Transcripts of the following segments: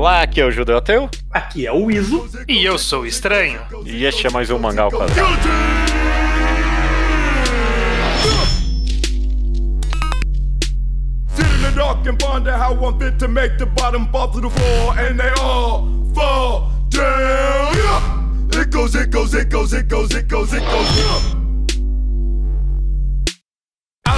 Olá, aqui é o Judeu Ateu. Aqui é o Iso. E eu sou o Estranho. E este é mais um Mangá ao Quadrado. Dark and ponder how I'm fit to make the bottom fall to the floor, and they all fall down. Yeah. It goes, it goes, it goes, it goes, it goes, it goes. Yeah.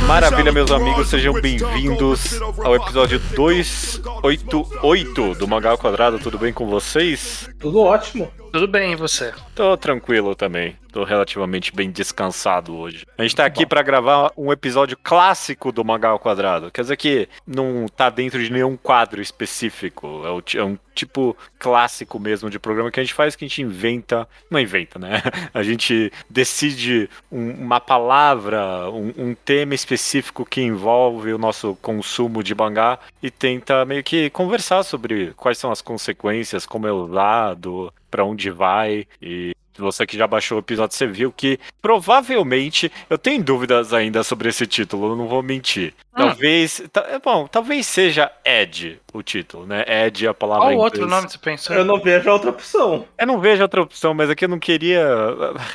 Maravilha, meus amigos, sejam bem-vindos ao episódio 288 do Mangá ao Quadrado. Tudo bem com vocês? Tudo ótimo. Tudo bem, e você? Tô tranquilo também. Tô relativamente bem descansado hoje. A gente tá aqui para gravar um episódio clássico do Mangá ao Quadrado. Quer dizer que não tá dentro de nenhum quadro específico. É, o, é um tipo clássico mesmo de programa que a gente faz, que a gente inventa. Não inventa, né? A gente decide um, uma palavra, um, um tema específico que envolve o nosso consumo de mangá e tenta meio que conversar sobre quais são as consequências, como é usado, para onde vai e você que já baixou o episódio, você viu que provavelmente eu tenho dúvidas ainda sobre esse título, eu não vou mentir. Hum. Talvez, ta- bom, talvez seja Ed o título, né? Ed é a palavra Qual em outro inglês. nome você pensou? Eu não vejo a outra opção. Eu não vejo outra opção, mas aqui eu não queria,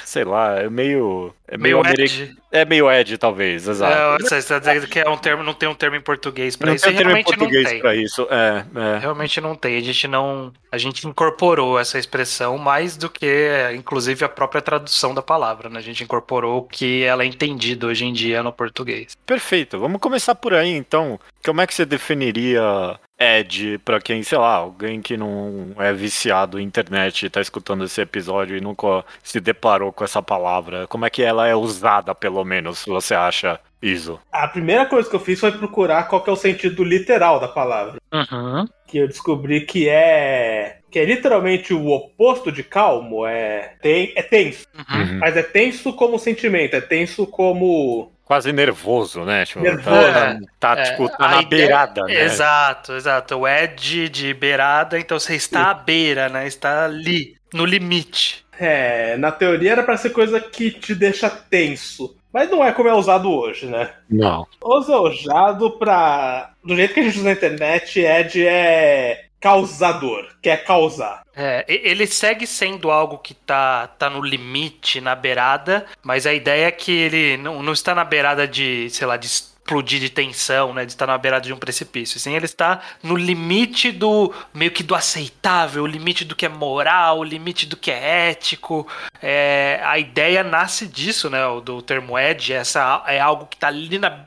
sei lá, é meio é meio, Meio Ed. É meio Ed talvez, exato. É, você está dizendo que é um termo, não tem um termo em português pra não isso. tem e termo em realmente português não tem. pra isso. É, é. Realmente não tem. A gente não. A gente incorporou essa expressão mais do que, inclusive, a própria tradução da palavra, né? A gente incorporou o que ela é entendida hoje em dia no português. Perfeito. Vamos começar por aí, então. Como é que você definiria Ed pra quem, sei lá, alguém que não é viciado em internet e tá escutando esse episódio e nunca se deparou com essa palavra? Como é que ela é usada, pelo menos, você acha, Iso? A primeira coisa que eu fiz foi procurar qual que é o sentido literal da palavra. Uhum. Que eu descobri que é. Que é literalmente o oposto de calmo. É, tem, é tenso. Uhum. Mas é tenso como sentimento, é tenso como. Quase nervoso, né? Tipo, Nervoso. Tá, tá, É, tipo, tá na ideia- beirada, né? Exato, exato. O Ed de beirada, então você está à beira, né? Está ali, no limite. É, na teoria era pra ser coisa que te deixa tenso. Mas não é como é usado hoje, né? Não. Usa é usado pra. Do jeito que a gente usa na internet, Ed é causador, quer causar. É, ele segue sendo algo que tá, tá no limite, na beirada, mas a ideia é que ele não, não está na beirada de, sei lá, de explodir de tensão, né? De estar na beirada de um precipício. Sim, ele está no limite do meio que do aceitável, o limite do que é moral, o limite do que é ético. É, a ideia nasce disso, né? Do termo Ed, essa é algo que tá ali na.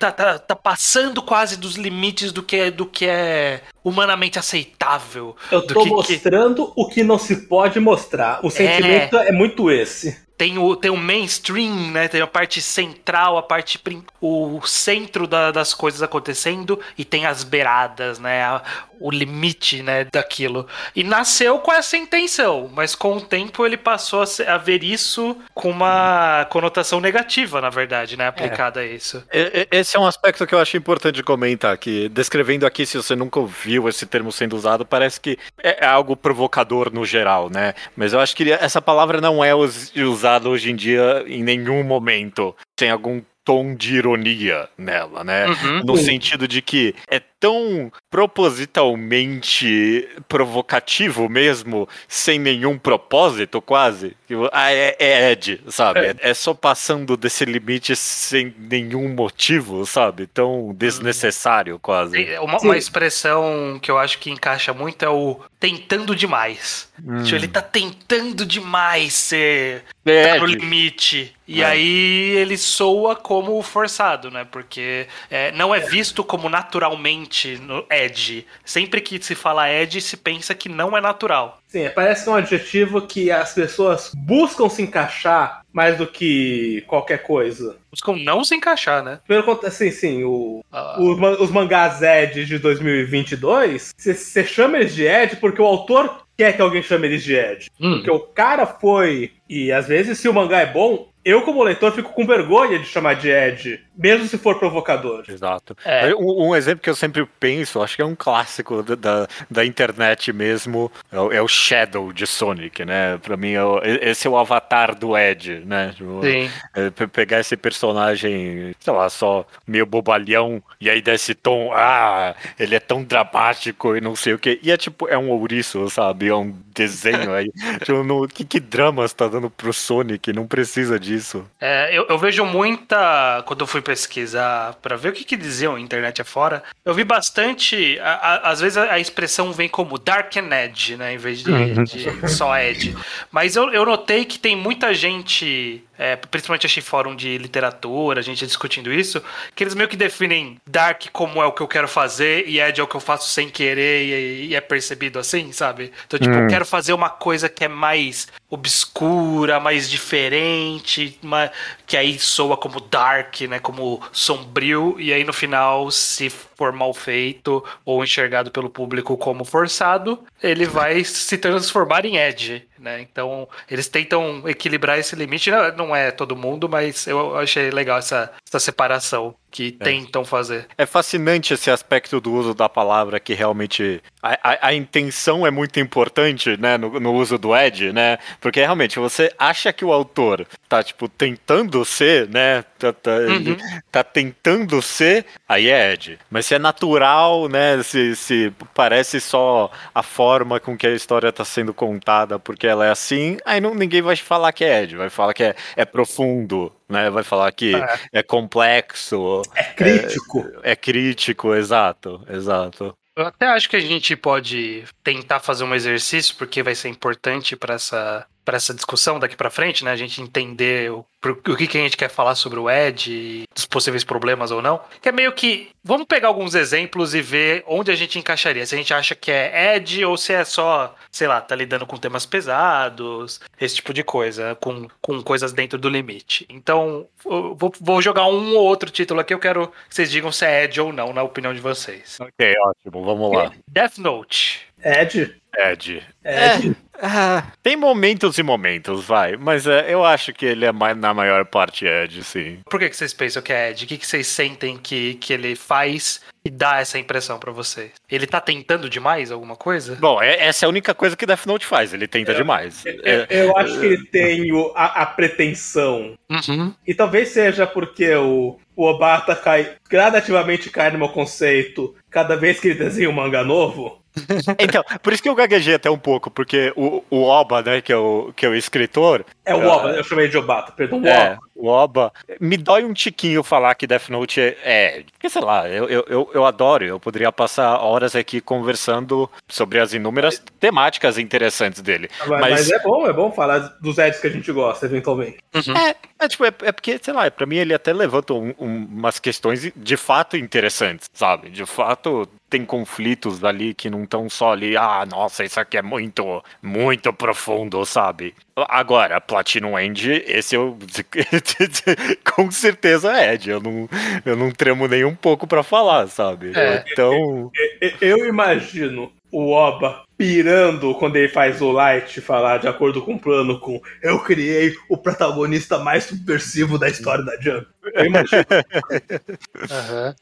Tá, tá, tá passando quase dos limites do que, é- do que é humanamente aceitável. Eu tô que que- mostrando o que não se pode mostrar. O sentimento é, muito esse. tem o, tem o mainstream, né? Tem a parte central, a parte o centro da- das coisas acontecendo e tem as beiradas, né? A- o limite, né, daquilo. E nasceu com essa intenção, mas com o tempo ele passou a, ser- a ver isso com uma conotação negativa, na verdade, né, aplicada a isso. E- Esse é um aspecto que eu acho importante comentar, que descrevendo aqui, se você nunca ouviu esse termo sendo usado, parece que é é algo provocador no geral, né? Mas eu acho que essa palavra não é us- usada hoje em dia em nenhum momento. Tem algum tom de ironia nela, né? Uhum. No sentido de que é tão propositalmente provocativo mesmo, sem nenhum propósito, quase. que, Ah, é, é Ed, sabe? É. é só passando desse limite sem nenhum motivo, sabe? Tão desnecessário, quase. Tem Uma, Sim. uma expressão que eu acho que encaixa muito é o tentando demais. Hum. Tipo, ele tá tentando demais ser É tá no limite. E É. aí ele soa como forçado, né? Porque é, não é visto como naturalmente no Ed. Sempre que se fala Ed, se pensa que não é natural. Sim, parece que é um adjetivo que as pessoas buscam se encaixar mais do que qualquer coisa. Buscam não se encaixar, né? Contrário, assim, sim, o, Ah, os, man- os mangás Ed de 2022, você chama eles de Ed porque o autor quer que alguém chame eles de Ed. hum, Porque o cara foi. E às vezes, se o mangá é bom, eu, como leitor, fico com vergonha de chamar de Ed, mesmo se for provocador. Exato. É. Um, um exemplo que eu sempre penso, acho que é um clássico da, da, da internet mesmo, é o, é o Shadow de Sonic, né? Pra mim, é o- esse é o avatar do Ed, né? Tipo, Sim. é, pe- pegar esse personagem, sei lá, só meio bobalhão, e aí desse tom, ah, ele é tão dramático e não sei o que. E é tipo, é um ouriço, sabe? É um desenho aí. tipo, no, que, que dramas tá dando pro Sonic? Não precisa disso. É, eu, eu vejo muita. Quando eu fui pesquisar pra ver o que, que diziam a internet afora, eu vi bastante. a- a- às vezes a, a expressão vem como Dark and Edge, né? Em vez de, de só Edge. Mas eu, eu notei que tem muita gente, é, principalmente achei fórum de literatura, gente discutindo isso, que eles meio que definem Dark como é o que eu quero fazer e Edge é o que eu faço sem querer e, e é percebido assim, sabe? Então, tipo, eu quero fazer uma coisa que é mais obscura, mais diferente, que aí soa como dark, né? Como sombrio, e aí no final, se for mal feito ou enxergado pelo público como forçado, ele vai se transformar em Edge, né? Então, eles tentam equilibrar esse limite. Não- Não é todo mundo, mas eu achei legal essa, essa separação que tentam fazer. É fascinante esse aspecto do uso da palavra que realmente a, a- a intenção é muito importante, né, no, no uso do Ed, né? Porque realmente você acha que o autor tá tipo tentando ser, né? Tá, tá, ele tá tentando ser, aí é Ed. Mas se é natural, né? Se, se parece só a forma com que a história tá sendo contada, porque ela é assim, aí não, ninguém vai falar que é Ed, vai falar que é, é profundo, né? Vai falar que é complexo, É crítico. é crítico, exato, exato. Eu até acho que a gente pode tentar fazer um exercício, porque vai ser importante para essa, pra essa discussão daqui para frente, né? A gente entender o, o que, que a gente quer falar sobre o Ed e dos possíveis problemas ou não. Que é meio que. Vamos pegar alguns exemplos e ver onde a gente encaixaria. Se a gente acha que é Ed ou se é só, sei lá, tá lidando com temas pesados, esse tipo de coisa, com, com coisas dentro do limite. Então, eu vou, vou jogar um ou outro título aqui, eu quero que vocês digam se é Ed ou não, na opinião de vocês. Ok, ótimo, vamos lá. Death Note. Ed. Ed. Ed. Ah, tem momentos e momentos, vai, mas é, eu acho que ele é mais, na maior parte Ed, sim. Por que, que vocês pensam que é Ed? O que, que vocês sentem que, que ele faz e dá essa impressão pra vocês? Ele tá tentando demais alguma coisa? Bom, é- essa é a única coisa que Death Note faz, ele tenta demais. Eu, É, eu acho que ele tem o- a, a pretensão. Uhum. E talvez seja porque o, o Obata cai, gradativamente cai no meu conceito cada vez que ele desenha um manga novo. Então, por isso que eu gaguejei até um pouco, porque o, o Oba, né, que é o, que é o escritor, É o Ah. Oba, eu chamei de Obata, perdão, o É, Oba. o Oba. Me dói um tiquinho falar que Death Note é. é porque, sei lá, eu, eu, eu, adoro. Eu poderia passar horas aqui conversando sobre as inúmeras temáticas interessantes dele. Mas, Mas, mas é bom, é bom falar dos Eds que a gente gosta, eventualmente. é, é, tipo, é, é porque, sei lá, pra mim ele até levanta um- um- umas questões de fato interessantes, sabe? De fato. Tem conflitos ali que não estão só ali, ah, nossa, isso aqui é muito, muito profundo, sabe? Agora, Platinum End, esse eu com certeza é Ed. Eu não, eu não tremo nem um pouco pra falar, sabe? É. Então. E- Eu imagino o Oba pirando quando ele faz o Light falar de acordo com o plano com eu criei o protagonista mais subversivo da história da Jump. Eu imagino.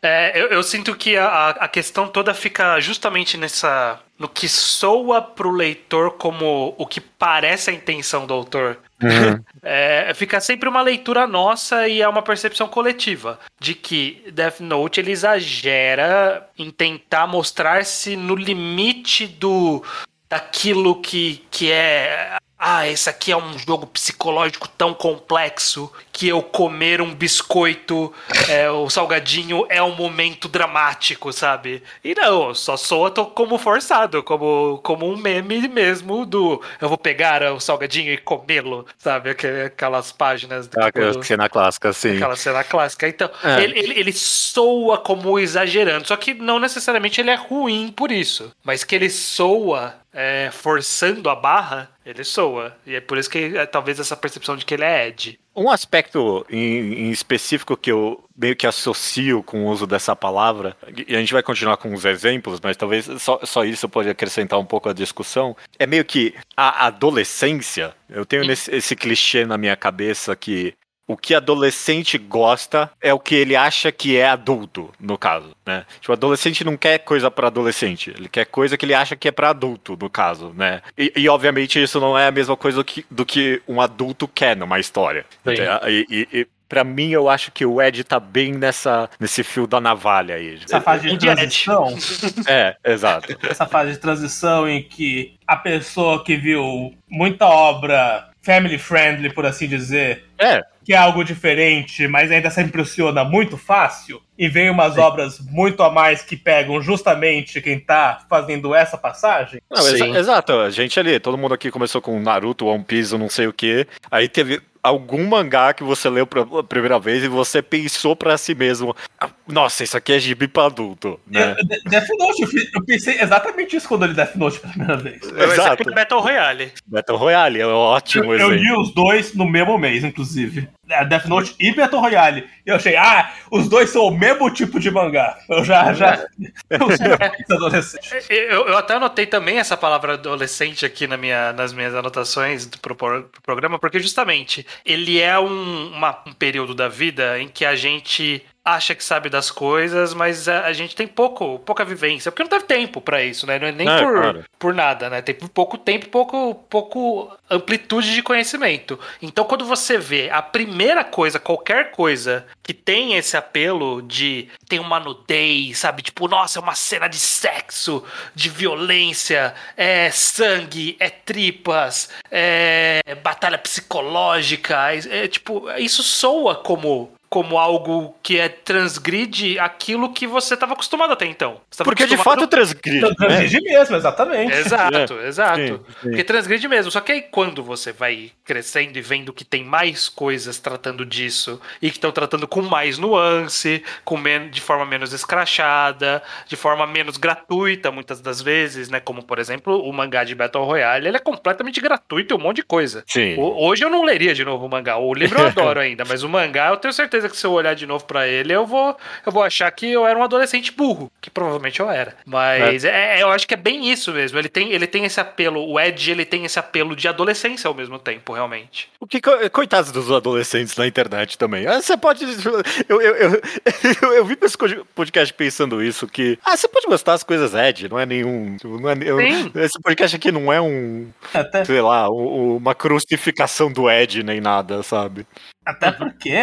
É, eu, eu sinto que a, a questão toda fica justamente nessa. no que soa pro leitor como o que parece a intenção do autor. É, fica sempre uma leitura nossa e é uma percepção coletiva de que Death Note ele exagera em tentar mostrar-se no limite do daquilo que, que é ah, esse aqui é um jogo psicológico tão complexo que eu comer um biscoito, é, o salgadinho, é um momento dramático, sabe? E não, só soa tô como forçado, como, como um meme mesmo do eu vou pegar o salgadinho e comê-lo, sabe? Aquelas páginas do Aquela cena clássica, sim. Aquela cena clássica. Então, É. ele, ele, ele soa como exagerando. Só que não necessariamente ele é ruim por isso. Mas que ele soa é, forçando a barra, ele soa. E é por isso que é, talvez essa percepção de que ele é Ed. Um aspecto em, em específico que eu meio que associo com o uso dessa palavra, e a gente vai continuar com os exemplos, mas talvez só, só isso pode acrescentar um pouco à discussão, é meio que a adolescência. Eu tenho nesse- esse clichê na minha cabeça que o que adolescente gosta é o que ele acha que é adulto, no caso, né? Tipo, adolescente não quer coisa pra adolescente, ele quer coisa que ele acha que é pra adulto, no caso, né? E, e, obviamente isso não é a mesma coisa do que, do que um adulto quer numa história. Sim. E, e, e Pra mim, eu acho que o Ed tá bem nessa, nesse fio da navalha aí. Essa fase de transição, É, exato. essa fase de transição em que a pessoa que viu muita obra family friendly, por assim dizer, É, que é algo diferente, mas ainda se impressiona muito fácil, e vem umas obras muito a mais que pegam justamente quem tá fazendo essa passagem. Não, exa- Sim. exato. A gente ali, todo mundo aqui começou com Naruto, One Piece, não sei o que. Aí teve algum mangá que você leu pela primeira vez e você pensou pra si mesmo: "Ah, Nossa, isso aqui é gibi pra adulto, né? Eu- De- Death Note, eu, eu pensei exatamente isso quando eu li Death Note pela primeira vez. Exato. Battle Royale. Battle Royale é um ótimo Eu, eu exemplo. li os dois no mesmo mês, inclusive. É, Death Note e Battle Royale. E eu achei, ah, os dois são o mesmo tipo de mangá. Eu já, já. Eu sou muito adolescente. Eu, eu até anotei também essa palavra adolescente aqui na minha, nas minhas anotações do, pro, pro programa, porque justamente ele é um, uma- um período da vida em que a gente acha que sabe das coisas, mas a, a gente tem pouco, pouca vivência, porque não teve tempo pra isso, né? Não é nem É, por, por nada, né? Tem pouco tempo, pouco, pouco amplitude de conhecimento. Então, quando você vê a primeira coisa, qualquer coisa que tem esse apelo de tem uma nudez, sabe? Tipo, nossa, é uma cena de sexo, de violência, é sangue, é tripas, é batalha psicológica, é, é, tipo, isso soa como como algo que é transgride aquilo que você estava acostumado até então. Porque de acostumado- fato transgride, né? Transgride mesmo, exatamente. Exato, exato. Sim, sim. Porque transgride mesmo. Só que aí quando você vai crescendo e vendo que tem mais coisas tratando disso e que estão tratando com mais nuance, com men de forma menos escrachada, de forma menos gratuita muitas das vezes, né? Como por exemplo o mangá de Battle Royale, ele é completamente gratuito e um monte de coisa. Sim. O- Hoje eu não leria de novo o mangá. O livro eu adoro ainda, mas o mangá eu tenho certeza que se eu olhar de novo pra ele, eu vou, eu vou achar que eu era um adolescente burro, que provavelmente eu era. Mas é, eu acho que é bem isso mesmo. Ele tem, ele tem esse apelo, o Ed, ele tem esse apelo de adolescência ao mesmo tempo, realmente. O que, co- coitados dos adolescentes na internet também. Ah, Você pode. Eu, eu, eu, eu, eu vi pra esse podcast pensando isso, que. Ah, você pode gostar das coisas Ed, não é nenhum. Não é, Sim. esse podcast aqui não é um. Até, Sei lá, um- uma crucificação do Ed nem nada, sabe? até porque,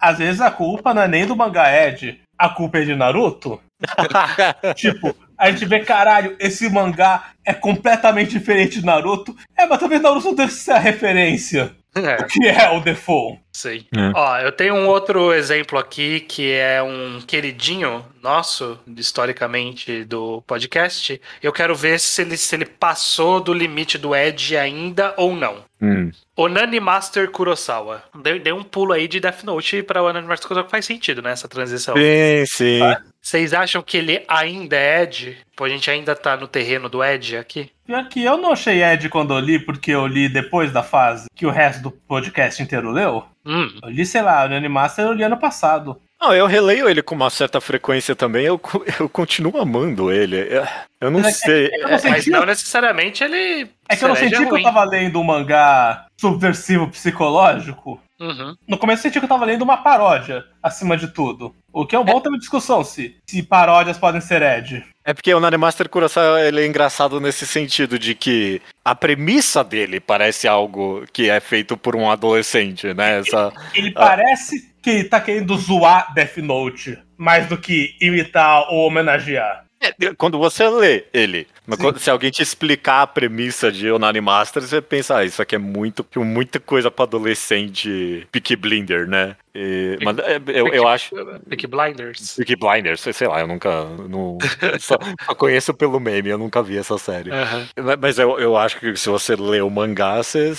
às vezes, a culpa não é nem do mangá Ed. A culpa é de Naruto. Tipo, a gente vê, caralho, esse mangá é completamente diferente de Naruto. É, mas talvez Naruto não deve ser a referência. É. Que é o default. Sim. É. Ó, eu tenho um outro exemplo aqui que é um queridinho nosso, historicamente, do podcast. Eu quero ver se ele, se ele passou do limite do Edge ainda ou não. Hum. Onani Master Kurosawa. Dei, dei um pulo aí de Death Note pra Onani Master Kurosawa, que faz sentido, né? Essa transição. Sim, sim. Vocês acham que ele ainda é Edge? Pô, a gente ainda tá no terreno do Edge aqui? Pior que eu não achei Ed quando eu li, porque eu li depois da fase que o resto do podcast inteiro leu. Hum. Eu li, sei lá, o Animaster eu li ano passado. Não, eu releio ele com uma certa frequência também, eu, eu continuo amando ele. Eu, eu não é- sei. é eu não Mas não necessariamente ele. É que eu não senti que eu ruim. tava lendo um mangá subversivo psicológico. Uhum. No começo eu senti que eu tava lendo uma paródia, acima de tudo. O que é um bom tema de discussão, se, se paródias podem ser Ed. É porque o Naremaster Kurosawa ele é engraçado nesse sentido de que a premissa dele parece algo que é feito por um adolescente, né? Essa, Ele parece que ele tá querendo zoar Death Note, mais do que imitar ou homenagear. É, quando você lê ele, quando- se alguém te explicar a premissa de Onani Master, você pensa, ah, isso aqui é muito, muita coisa pra adolescente Peaky Blinder, né? E- mas é, eu, eu acho. Peaky Blinders. Peaky Blinders, sei- lá, eu nunca. Não, só, só conheço pelo meme, eu nunca vi essa série. Aham. Mas- eu, eu acho que se você lê o mangá, você,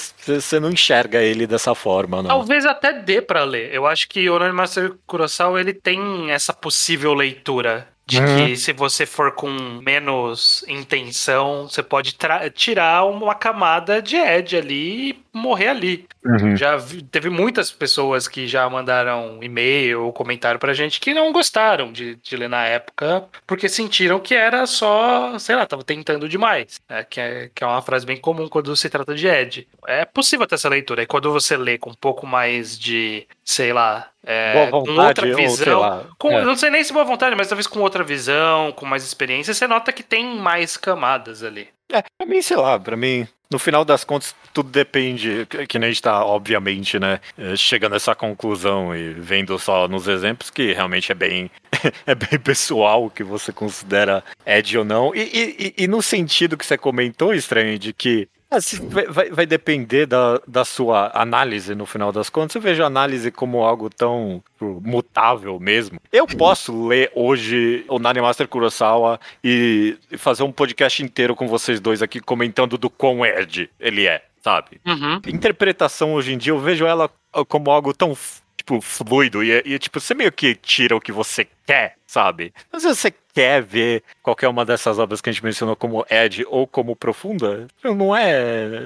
não enxerga ele dessa forma, não. Talvez até dê pra ler. Eu acho que o Onani Master Kurosawa ele tem essa possível leitura. De Uhum. que se você for com menos intenção, você pode tirar uma camada de Ed ali morrer ali. Uhum. Já vi- teve muitas pessoas que já mandaram e-mail ou comentário pra gente que não gostaram de, de ler na época, porque sentiram que era só, sei lá, tava tentando demais. né? que, é, que é uma frase bem comum quando se trata de Ed. É possível ter essa leitura. E quando você lê com um pouco mais de, sei lá, é, Boa com vontade, outra ou sei visão. lá. Com, É. Não sei nem se boa vontade, mas talvez com outra visão, com mais experiência, você nota que tem mais camadas ali. É, pra mim, sei lá, pra mim, no final das contas, tudo depende, que nem a gente tá, obviamente, né, eh, chegando a essa conclusão e vendo só nos exemplos que realmente é bem, é bem pessoal o que você considera Ed ou não. E- e- e no sentido que você comentou, estranho, de que se- vai, vai- depender da, da sua análise no final das contas. Eu vejo a análise como algo tão tipo, mutável mesmo. Eu posso ler hoje o Nani Master Kurosawa e e fazer um podcast inteiro com vocês dois aqui comentando do quão Ed ele é, sabe? Uhum. Interpretação hoje em dia, eu vejo ela como algo tão tipo, fluido e, e tipo, você meio que tira o que você quer, sabe? Mas se você quer ver qualquer uma dessas obras que a gente mencionou como Ed ou como Profunda, não é.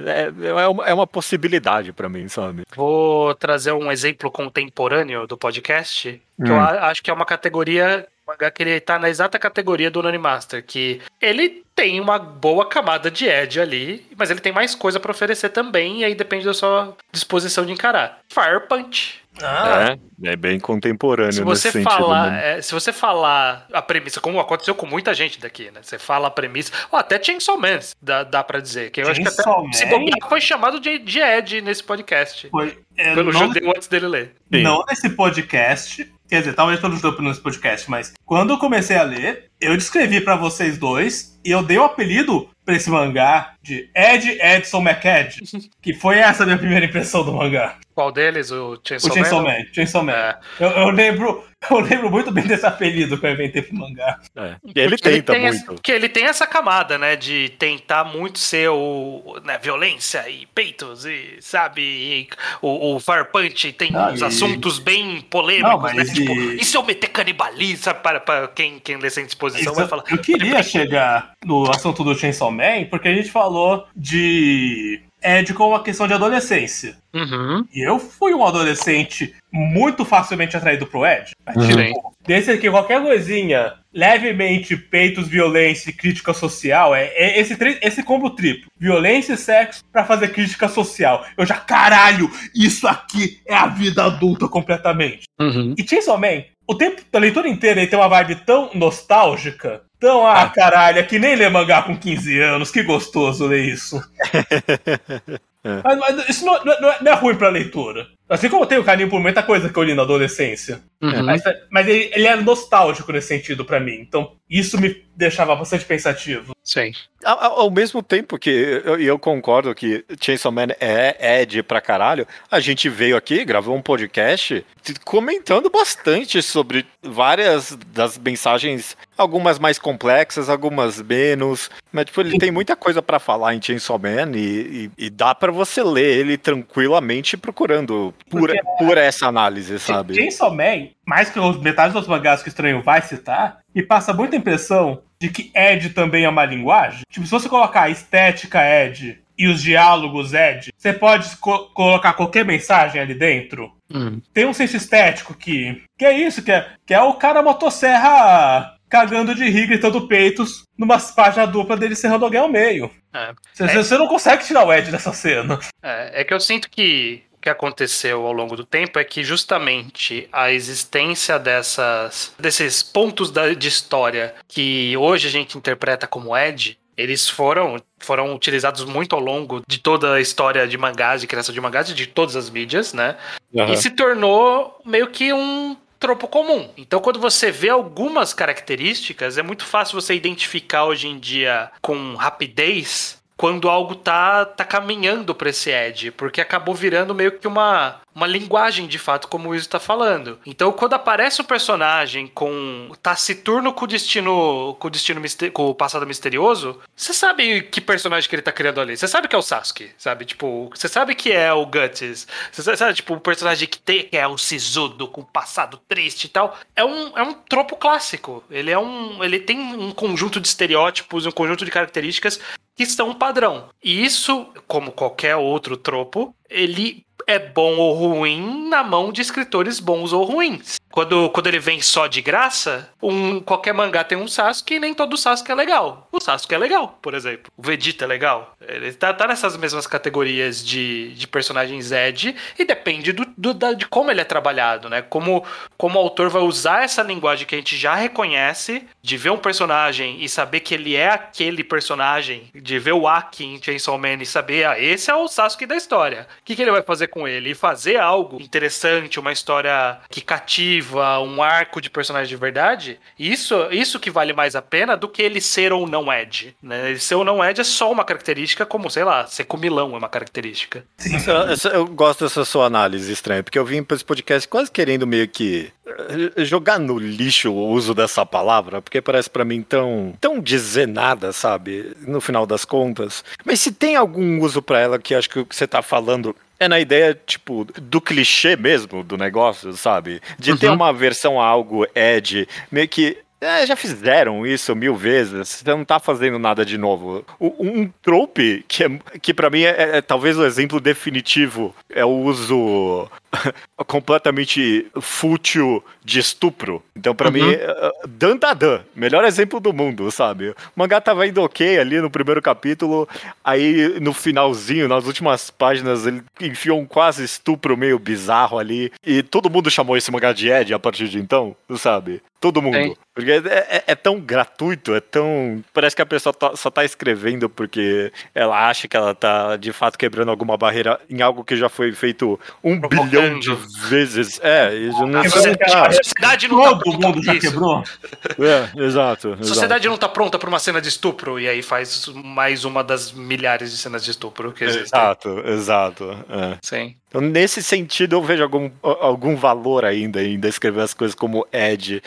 É, é uma, é uma possibilidade pra mim, sabe? Vou trazer um exemplo contemporâneo do podcast, que eu Hum. a- acho que é uma categoria. mangá Que ele tá na exata categoria do Master, que ele tem uma boa camada de Ed ali, mas ele tem mais coisa pra oferecer também, e aí depende da sua disposição de encarar. Fire Punch. Ah, É, é bem contemporâneo Se você nesse sentido. falar, né? é, se você falar a premissa, como aconteceu com muita gente daqui, né? Você fala a premissa, ou até Chainsaw Man, dá, dá pra dizer, que eu acho que até Chainsaw se Man? bobear, foi chamado de, de Ed nesse podcast. foi. é, Pelo não, judeu antes dele ler. Sim. não nesse podcast. Quer dizer, talvez pelo judeu nesse podcast, mas quando eu comecei a ler, eu descrevi pra vocês dois e eu dei o apelido pra esse mangá de Ed Edson McEd, que foi essa a minha primeira impressão do mangá. Qual deles? O Chainsaw, O Chainsaw Man? Man. Chainsaw Man. É. Eu, eu lembro, eu lembro muito bem desse apelido que eu inventei pro mangá. É. E ele Porque tenta tem esse- muito. que ele tem essa camada, né, de tentar muito ser o né, violência e peitos e sabe, e o, o Fire Punch tem Ah, uns e- assuntos bem polêmicos, Não, né, e- tipo, e se eu meter canibalismo, sabe, para, para quem, quem lê sem disposição vai Isso- falar, eu queria chegar no assunto do Chainsaw Man, porque a gente falou de Ed como uma questão de adolescência. uhum, E eu fui um adolescente muito facilmente atraído pro Ed. Uhum. Tipo, desse aqui, qualquer coisinha, levemente peitos, violência e crítica social, é, é esse, esse combo triplo. Violência e sexo pra fazer crítica social. Eu já, caralho, isso aqui é a vida adulta completamente. uhum. E Chainsaw Man, o tempo da leitura inteira ele tem uma vibe tão nostálgica, tão, ah, caralho, é que nem ler mangá com 15 anos, que gostoso ler isso. mas, mas isso não, não é, não é ruim pra leitura. Assim como eu tenho carinho por muita coisa que eu li na adolescência. Uhum. Mas, mas ele, ele é nostálgico nesse sentido pra mim. Então, isso me deixava bastante pensativo. Sim. Ao, ao- mesmo tempo que eu, eu concordo que Chainsaw Man é Ed pra caralho, a gente veio aqui, gravou um podcast comentando bastante sobre várias das mensagens, algumas mais complexas, algumas menos, mas tipo, ele tem muita coisa pra falar em Chainsaw Man e, e- e dá pra você ler ele tranquilamente procurando por, Porque- por essa análise, sabe? Chainsaw Man, mais que os metade dos mangás que o Estranho vai citar, me passa muita impressão de que Ed também é uma linguagem. Tipo, se você colocar a estética Ed e os diálogos Ed, você pode co- colocar qualquer mensagem ali dentro. Uhum. Tem um senso estético que. Que é isso, que é, que é o cara motosserra cagando de rir, gritando peitos, numa página dupla dele serrando alguém ao meio. É. Você, você não consegue tirar o Ed dessa cena. É, é que eu sinto que o que aconteceu ao longo do tempo é que justamente a existência dessas desses pontos da- de história que hoje a gente interpreta como Ed, eles foram foram utilizados muito ao longo de toda a história de mangás, de criação de mangás, de todas as mídias, né? Aham. E se tornou meio que um tropo comum. Então, quando você vê algumas características, é muito fácil você identificar hoje em dia com rapidez quando algo tá, tá caminhando para esse edge, porque acabou virando meio que uma, uma linguagem de fato, como o Iso tá falando. Então, quando aparece um personagem com taciturno com o destino, com o destino com o passado misterioso, você sabe que personagem que ele tá criando ali. Você sabe que é o Sasuke, sabe? Tipo, você sabe que é o Guts. Você sabe, tipo, o personagem que, tem, que é o sisudo com passado triste e tal. É um, é um tropo clássico. Ele é um, ele tem um conjunto de estereótipos, um conjunto de características que são um padrão. E isso, como qualquer outro tropo, ele é bom ou ruim na mão de escritores bons ou ruins. Quando, quando ele vem só de graça, um, qualquer mangá tem um Sasuke e nem todo Sasuke é legal. O Sasuke é legal, por exemplo. O Vegeta é legal. Ele tá, tá nessas mesmas categorias de, de personagens Ed e depende do, do da, de como ele é trabalhado, né? Como, como o autor vai usar essa linguagem que a gente já reconhece, de ver um personagem e saber que ele é aquele personagem, de ver o Aki em Chainsaw Man e saber, ah, esse é o Sasuke da história. O que, que ele vai fazer com ele? E fazer algo interessante, uma história que cativa um arco de personagem de verdade, isso, isso que vale mais a pena do que ele ser ou não Ed. Né? Ele ser ou não Ed é só uma característica, como, sei lá, ser comilão é uma característica. Eu, eu gosto dessa sua análise estranha, porque eu vim para esse podcast quase querendo meio que eh, jogar no lixo o uso dessa palavra, porque parece para mim tão, tão dizer nada, sabe? No final das contas. Mas se tem algum uso para ela que acho que você tá falando é na ideia, tipo, do clichê mesmo do negócio, sabe? De uhum. ter uma versão a algo Ed, meio que é, já fizeram isso mil vezes, você não tá fazendo nada de novo. Um trope que, é, que para mim é, é, é, talvez o exemplo definitivo é o uso completamente fútil de estupro. Então, para uhum. mim, é, Dan da Dan, melhor exemplo do mundo, sabe? O mangá tava indo ok ali no primeiro capítulo, aí no finalzinho, nas últimas páginas, ele enfiou um quase estupro meio bizarro ali, e todo mundo chamou esse mangá de Ed a partir de então, sabe? Todo mundo. Sim. Porque é, é, é, tão gratuito, é tão. Parece que a pessoa tá, só tá escrevendo porque ela acha que ela tá de fato quebrando alguma barreira em algo que já foi feito um bilhão de vezes. É, isso não A sociedade não tá Todo tá mundo já quebrou. É, exato. A sociedade não tá pronta pra uma cena de estupro e aí faz mais uma das milhares de cenas de estupro que existem. Exato, exato. É. Sim. Então, nesse sentido, eu vejo algum, algum valor ainda em descrever as coisas como Ed.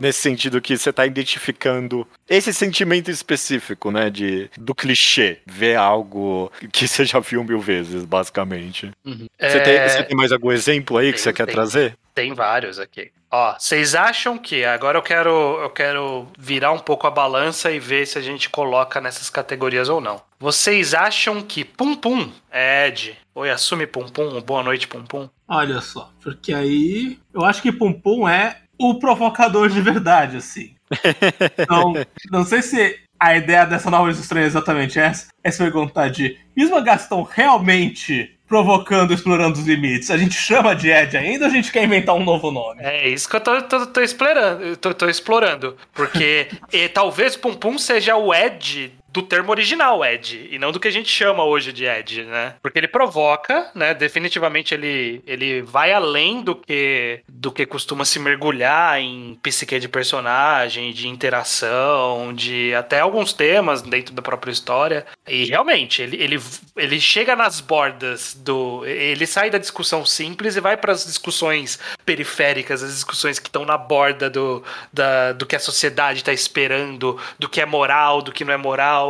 Nesse sentido que você está identificando esse sentimento específico, né? De, do clichê. Ver algo que você já viu mil vezes, basicamente. Uhum. Você, é... tem, você, tem, mais algum exemplo aí tem, que você quer trazer? Tem vários aqui. Ó, vocês acham que agora eu quero eu quero virar um pouco a balança e ver se a gente coloca nessas categorias ou não. Vocês acham que Pum Pum é Ed? Oi, assume Pum Pum, boa noite Pum Pum. Olha só, porque aí eu acho que Pum Pum é o provocador de verdade, assim. Então, não sei se a ideia dessa nova estranha é exatamente essa, é se perguntar de, os mangás estão realmente provocando, explorando os limites. A gente chama de Ed ainda ou a gente quer inventar um novo nome? É isso que eu tô, tô, tô explorando. Tô, tô explorando. Porque e, talvez Pum Pum seja o Ed do termo original Ed, e não do que a gente chama hoje de Ed, né? Porque ele provoca, né? Definitivamente ele, ele vai além do que do que costuma se mergulhar em psique de personagem, de interação, de até alguns temas dentro da própria história. E realmente, ele, ele, ele chega nas bordas do. Ele sai da discussão simples e vai para as discussões periféricas, as discussões que estão na borda do, da, do que a sociedade está esperando, do que é moral, do que não é moral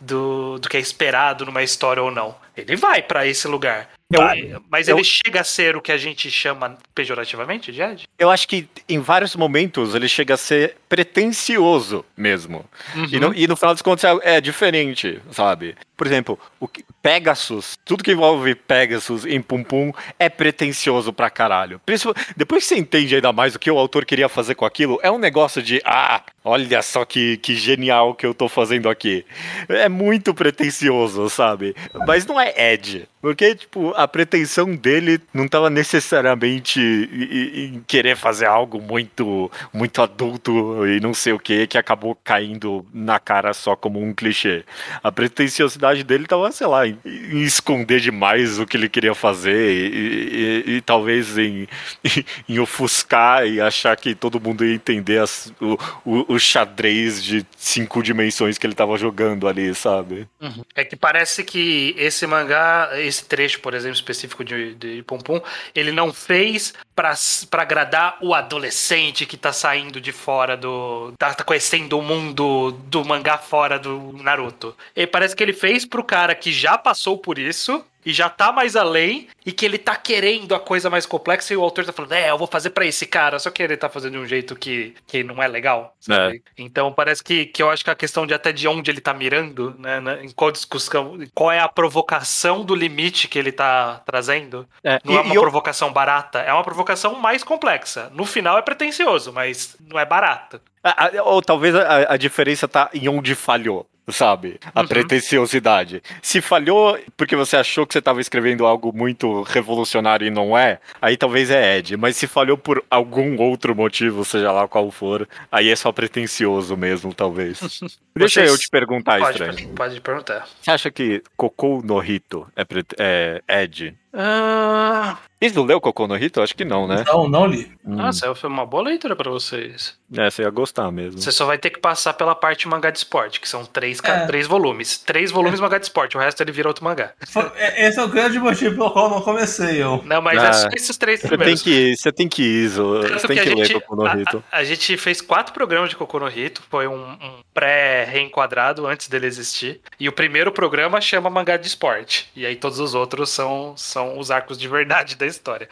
do, do que é esperado numa história ou não. Ele vai para esse lugar. Eu, mas eu, ele chega a ser o que a gente chama pejorativamente de Ed? Eu acho que em vários momentos ele chega a ser pretencioso mesmo. Uhum. E, no, e, no, final dos contos é, é, diferente, sabe? Por exemplo, o Pegasus, tudo que envolve Pegasus em Pum Pum é pretencioso pra caralho. Depois que você entende ainda mais o que o autor queria fazer com aquilo, é um negócio de, ah, olha só que, que genial que eu tô fazendo aqui. É muito pretencioso, sabe? Mas não é Ed. Porque, tipo, a pretensão dele não estava necessariamente em, querer fazer algo muito, muito adulto e não sei o que, que acabou caindo na cara só como um clichê. A pretensiosidade dele estava, sei lá, em, esconder demais o que ele queria fazer e, e, e talvez em, em, ofuscar e achar que todo mundo ia entender as, o, o, o, xadrez de cinco dimensões que ele estava jogando ali, sabe? Uhum. É que parece que esse mangá esse trecho, por exemplo, específico de, de Pum, ele não fez para agradar o adolescente que tá saindo de fora do. tá, tá conhecendo o mundo do mangá fora do Naruto. E parece que ele fez pro cara que já passou por isso e já tá mais além e que ele tá querendo a coisa mais complexa e o autor tá falando, é, eu vou fazer para esse cara, só que ele tá fazendo de um jeito que, que não é legal. Sabe? É. Então parece que, que eu acho que a questão de até de onde ele tá mirando, né, né em qual discussão, qual é a provocação do limite que ele tá trazendo, é, não é e, é uma provocação eu... barata, é uma provocação mais complexa. No final é pretencioso, mas não é barato. ou talvez a, a diferença tá em onde falhou sabe? A uhum. pretensiosidade. Se falhou porque você achou que você estava escrevendo algo muito revolucionário e não é, aí talvez é Ed. Mas se falhou por algum outro motivo, seja lá qual for, aí é só pretencioso mesmo, talvez. Deixa Vocês... eu te perguntar, pode, estranho. Pode perguntar. Você acha que Cocô no Rito é, é Ed? Uh... Vocês não leu Cocô no Rito? Acho que não, né? Não, não li. Hum. Nossa, foi uma boa leitura para vocês. É, você ia gostar mesmo. Você só vai ter que passar pela parte mangá de esporte, que são três, é. três volumes. Três volumes é. mangá de esporte, o resto ele vira outro mangá. É, esse é o grande motivo pelo qual não comecei eu. Não, mas é ah, é só esses três você Tem que, você tem que ir, você tem que, ler Cocô no Rito. A, a, gente fez quatro programas de Cocô no Rito, foi um, um pré-reenquadrado antes dele existir. E o primeiro programa chama mangá de esporte. E aí todos os outros são, são os arcos arcos de verdade da história.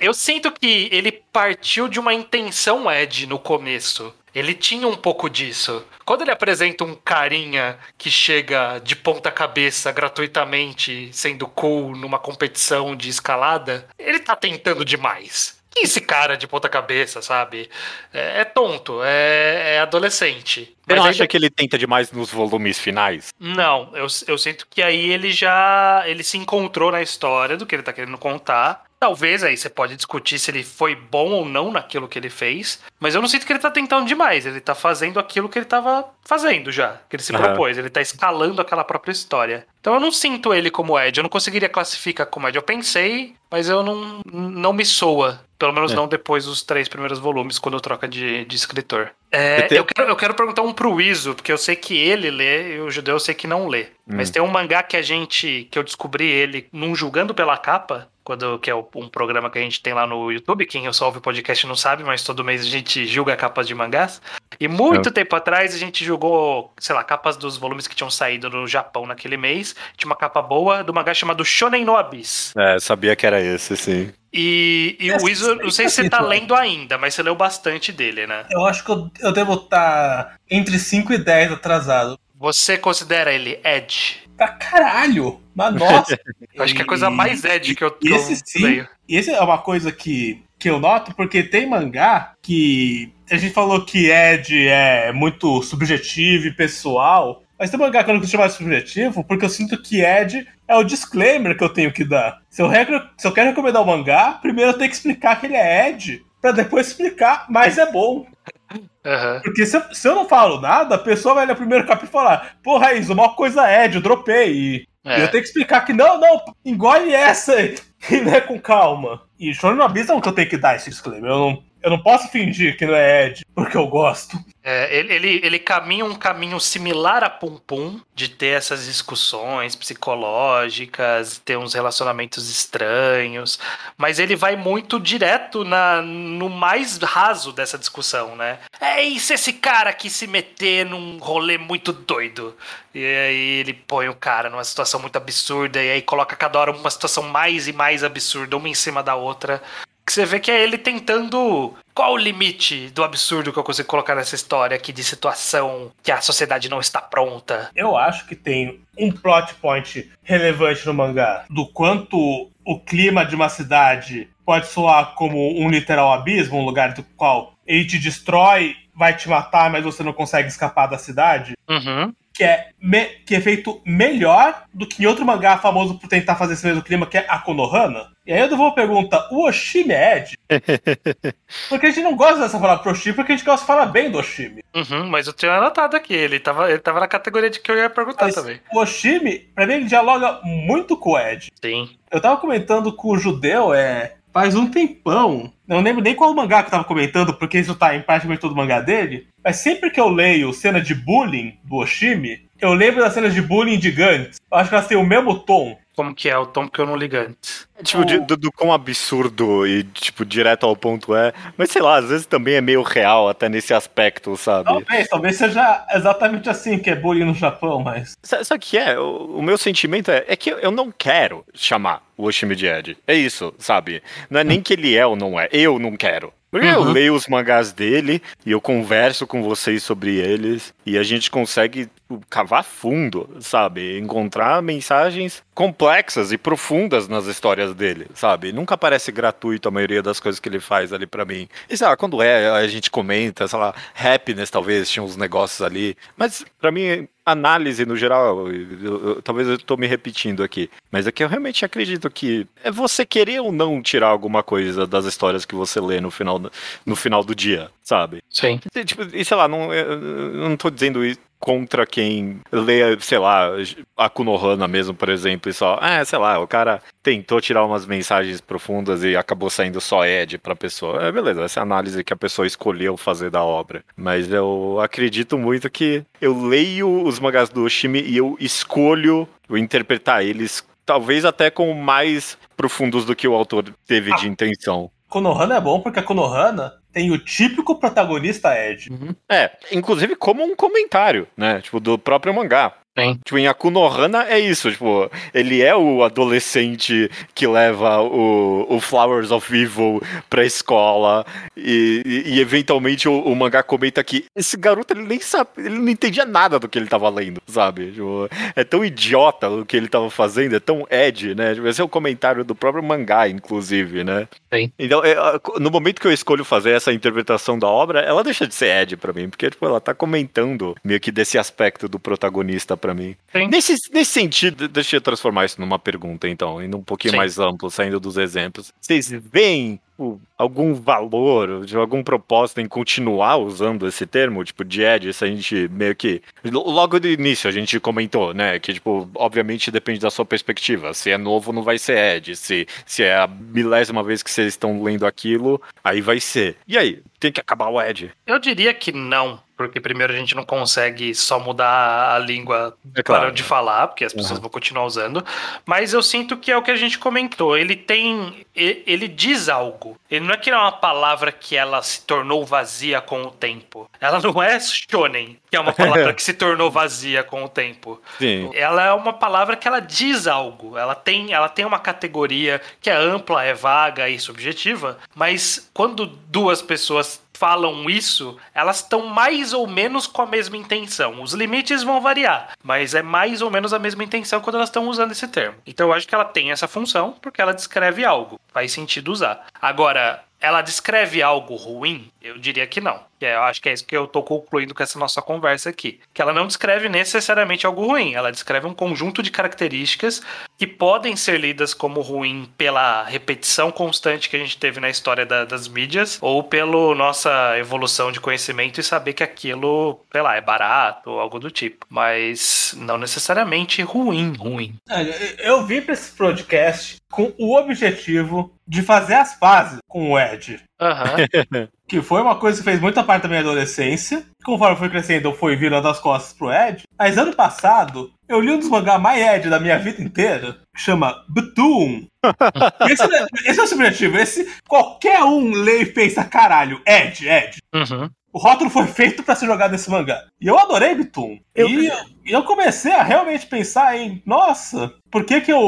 Eu sinto que ele partiu de uma intenção Ed no começo. Ele tinha um pouco disso. Quando ele apresenta um carinha que chega de ponta cabeça gratuitamente, sendo cool numa competição de escalada, ele tá tentando demais esse cara de ponta cabeça, sabe? É, é tonto, é, é, adolescente. Você não acha que ele tenta demais nos volumes finais? Não, eu, eu sinto que aí ele já ele se encontrou na história do que ele tá querendo contar. Talvez aí você pode discutir se ele foi bom ou não naquilo que ele fez, mas eu não sinto que ele tá tentando demais. Ele tá fazendo aquilo que ele tava fazendo já, que ele se uhum. propôs. Ele tá escalando aquela própria história. Então eu não sinto ele como Ed. Eu não conseguiria classificar como Ed. Eu pensei, mas eu não, não me soa. Pelo menos é. não depois dos três primeiros volumes, quando troca de, de escritor. É, eu, quero, eu quero perguntar um pro Iso, porque eu sei que ele lê e o judeu eu sei que não lê. Hum. Mas tem um mangá que a gente. que eu descobri ele num julgando pela capa, quando, que é um programa que a gente tem lá no YouTube. Quem só ouve o podcast não sabe, mas todo mês a gente julga capas de mangás. E muito é. tempo atrás a gente julgou, sei lá, capas dos volumes que tinham saído no Japão naquele mês. Tinha uma capa boa do mangá chamado Shonen no Abyss. É, sabia que era esse, sim. E, e o Iso, não sei se você tá lendo ainda, mas você leu bastante dele, né? Eu acho que eu, eu devo estar entre 5 e 10 atrasado. Você considera ele Edge? Pra caralho! Mas nossa! acho que é a coisa mais Edge que eu, que esse, eu sim, leio. Esse é uma coisa que, que eu noto, porque tem mangá que a gente falou que Edge é muito subjetivo e pessoal, mas tem mangá que eu não consigo chamar de subjetivo, porque eu sinto que Ed é o disclaimer que eu tenho que dar. Se eu, se eu quero recomendar o mangá, primeiro eu tenho que explicar que ele é Ed, pra depois explicar, mas é bom. Uhum. Porque se eu, se eu, não falo nada, a pessoa vai ler o primeiro capítulo e falar: Porra, isso, uma coisa Ed, eu dropei. E, é. eu tenho que explicar que não, não, engole essa e né, com calma. E Shonen Abyss é o que eu tenho que dar esse disclaimer. Eu não, eu não posso fingir que não é Ed, porque eu gosto. É, ele, ele, ele, caminha um caminho similar a Pum Pum, de ter essas discussões psicológicas, ter uns relacionamentos estranhos, mas ele vai muito direto na, no mais raso dessa discussão, né? É isso, esse cara que se meter num rolê muito doido. E aí ele põe o cara numa situação muito absurda, e aí coloca cada hora uma situação mais e mais absurda, uma em cima da outra, que você vê que é ele tentando. Qual o limite do absurdo que eu consigo colocar nessa história aqui de situação que a sociedade não está pronta? Eu acho que tem um plot point relevante no mangá do quanto o clima de uma cidade pode soar como um literal abismo, um lugar do qual ele te destrói, vai te matar, mas você não consegue escapar da cidade. Uhum que é, me, que é feito melhor do que em outro mangá famoso por tentar fazer esse mesmo clima, que é a Konohana. E aí eu devolvo a pergunta: o Oshimi é Ed? porque a gente não gosta dessa palavra pro Oshimi, porque a gente gosta de falar bem do Oshimi. Uhum, mas eu tenho anotado aqui, ele tava, ele tava na categoria de que eu ia perguntar mas também. O Oshimi, pra mim, ele dialoga muito com o Ed. Sim. Eu tava comentando com o judeu, é. Faz um tempão. Não lembro nem qual mangá que eu tava comentando, porque isso tá em praticamente todo o mangá dele. Mas sempre que eu leio cena de bullying do Oshimi, eu lembro das cenas de bullying de Gantz. Eu acho que elas têm o mesmo tom. Como que é o tom que eu não ligo antes. Tipo, de- do, do quão absurdo e, tipo, direto ao ponto é. Mas sei lá, às vezes também é meio real, até nesse aspecto, sabe? Talvez, talvez seja exatamente assim que é bullying no Japão, mas. Sa- Sabe o que é? O, o meu sentimento é, é que eu não quero chamar o Oshimi de Ed. É isso, sabe? Não é nem que ele é ou não é. Eu não quero. Porque eu Uhum. leio os mangás dele e eu converso com vocês sobre eles e a gente consegue tipo, cavar fundo, sabe? Encontrar mensagens complexas e profundas nas histórias dele, sabe? Nunca parece gratuito a maioria das coisas que ele faz ali pra mim. E sei lá, quando é, a gente comenta, sei lá, happiness talvez, tinha uns negócios ali. Mas pra mim, análise no geral, eu- eu- talvez eu tô me repetindo aqui, mas é que eu realmente acredito que é você querer ou não tirar alguma coisa das histórias que você lê no final, do- no final do dia, sabe? Sim. E, Tipo, e sei lá, não, eu eu não tô dizendo isso contra quem lê, sei lá, a Kunohana mesmo, por exemplo, e só, ah, sei lá, o cara tentou tirar umas mensagens profundas e acabou saindo só Ed pra pessoa. É, beleza, essa é a análise que a pessoa escolheu fazer da obra. Mas eu acredito muito que eu leio os mangás do Oshimi e eu escolho interpretar eles, talvez até com mais profundos do que o autor teve de intenção. Konohana é bom porque a Konohana tem o típico protagonista Ed. É, inclusive como um comentário, né? Tipo, do próprio mangá. Sim. Tipo, em Akunohana é isso, tipo, ele é o adolescente que leva o, o Flowers of Evil pra escola e, e- e, eventualmente o, o mangá comenta que esse garoto ele nem sabe, ele não entendia nada do que ele tava lendo, sabe? Tipo, é tão idiota o que ele tava fazendo, é tão Ed, né? Tipo, esse é o comentário do próprio mangá, inclusive, né? Sim. Então, é, no momento que eu escolho fazer essa interpretação da obra, ela deixa de ser Ed pra mim, porque tipo, ela tá comentando meio que desse aspecto do protagonista pra mim. Sim. Nesse, nesse sentido, deixa eu transformar isso numa pergunta, então, indo um pouquinho Sim. mais amplo, saindo dos exemplos. Vocês veem tipo, algum valor, de algum propósito em continuar usando esse termo, tipo, de Ed, se a gente meio que. Logo do início a gente comentou, né? Que, tipo, obviamente depende da sua perspectiva. Se é novo, não vai ser Ed. Se, se é a milésima vez que vocês estão lendo aquilo, aí vai ser. E aí? Tem que acabar o Ed. Eu diria que não, porque primeiro a gente não consegue só mudar a língua É parando de falar, porque as pessoas vão continuar usando. Mas eu sinto que é o que a gente comentou. Ele tem. Ele diz algo. Ele não é que é uma palavra que ela se tornou vazia com o tempo. Ela não é shonen, que é uma palavra que se tornou vazia com o tempo. Sim. Ela é uma palavra que ela diz algo. Ela tem, ela tem uma categoria que é ampla, é vaga e subjetiva, mas quando duas pessoas falam isso, elas estão mais ou menos com a mesma intenção. Os limites vão variar, mas é mais ou menos a mesma intenção quando elas estão usando esse termo. Então eu acho que ela tem essa função porque ela descreve algo. Faz sentido usar. Agora, ela descreve algo ruim? Eu diria que não. É- Eu acho que é isso que eu tô concluindo com essa nossa conversa aqui. Que ela não descreve necessariamente algo ruim. Ela descreve um conjunto de características que podem ser lidas como ruim pela repetição constante que a gente teve na história da- das mídias ou pela nossa evolução de conhecimento e saber que aquilo, sei lá, é barato ou algo do tipo. Mas não necessariamente ruim, ruim. É, Eu vim pra esse podcast com o objetivo de fazer as pazes com o Ed. Aham. Que foi uma coisa que fez muita parte da minha adolescência. Conforme eu fui crescendo, eu fui virando as costas pro Ed. Mas ano passado, eu li um dos mangás mais Ed da minha vida inteira, que chama Batoon. esse, esse é o subjetivo. Esse, qualquer um lê e pensa, caralho, Ed, Ed. Uhum. O rótulo foi feito pra ser jogado nesse mangá. E eu adorei Bitum. Eu- E e eu comecei a realmente pensar em, nossa, por que que eu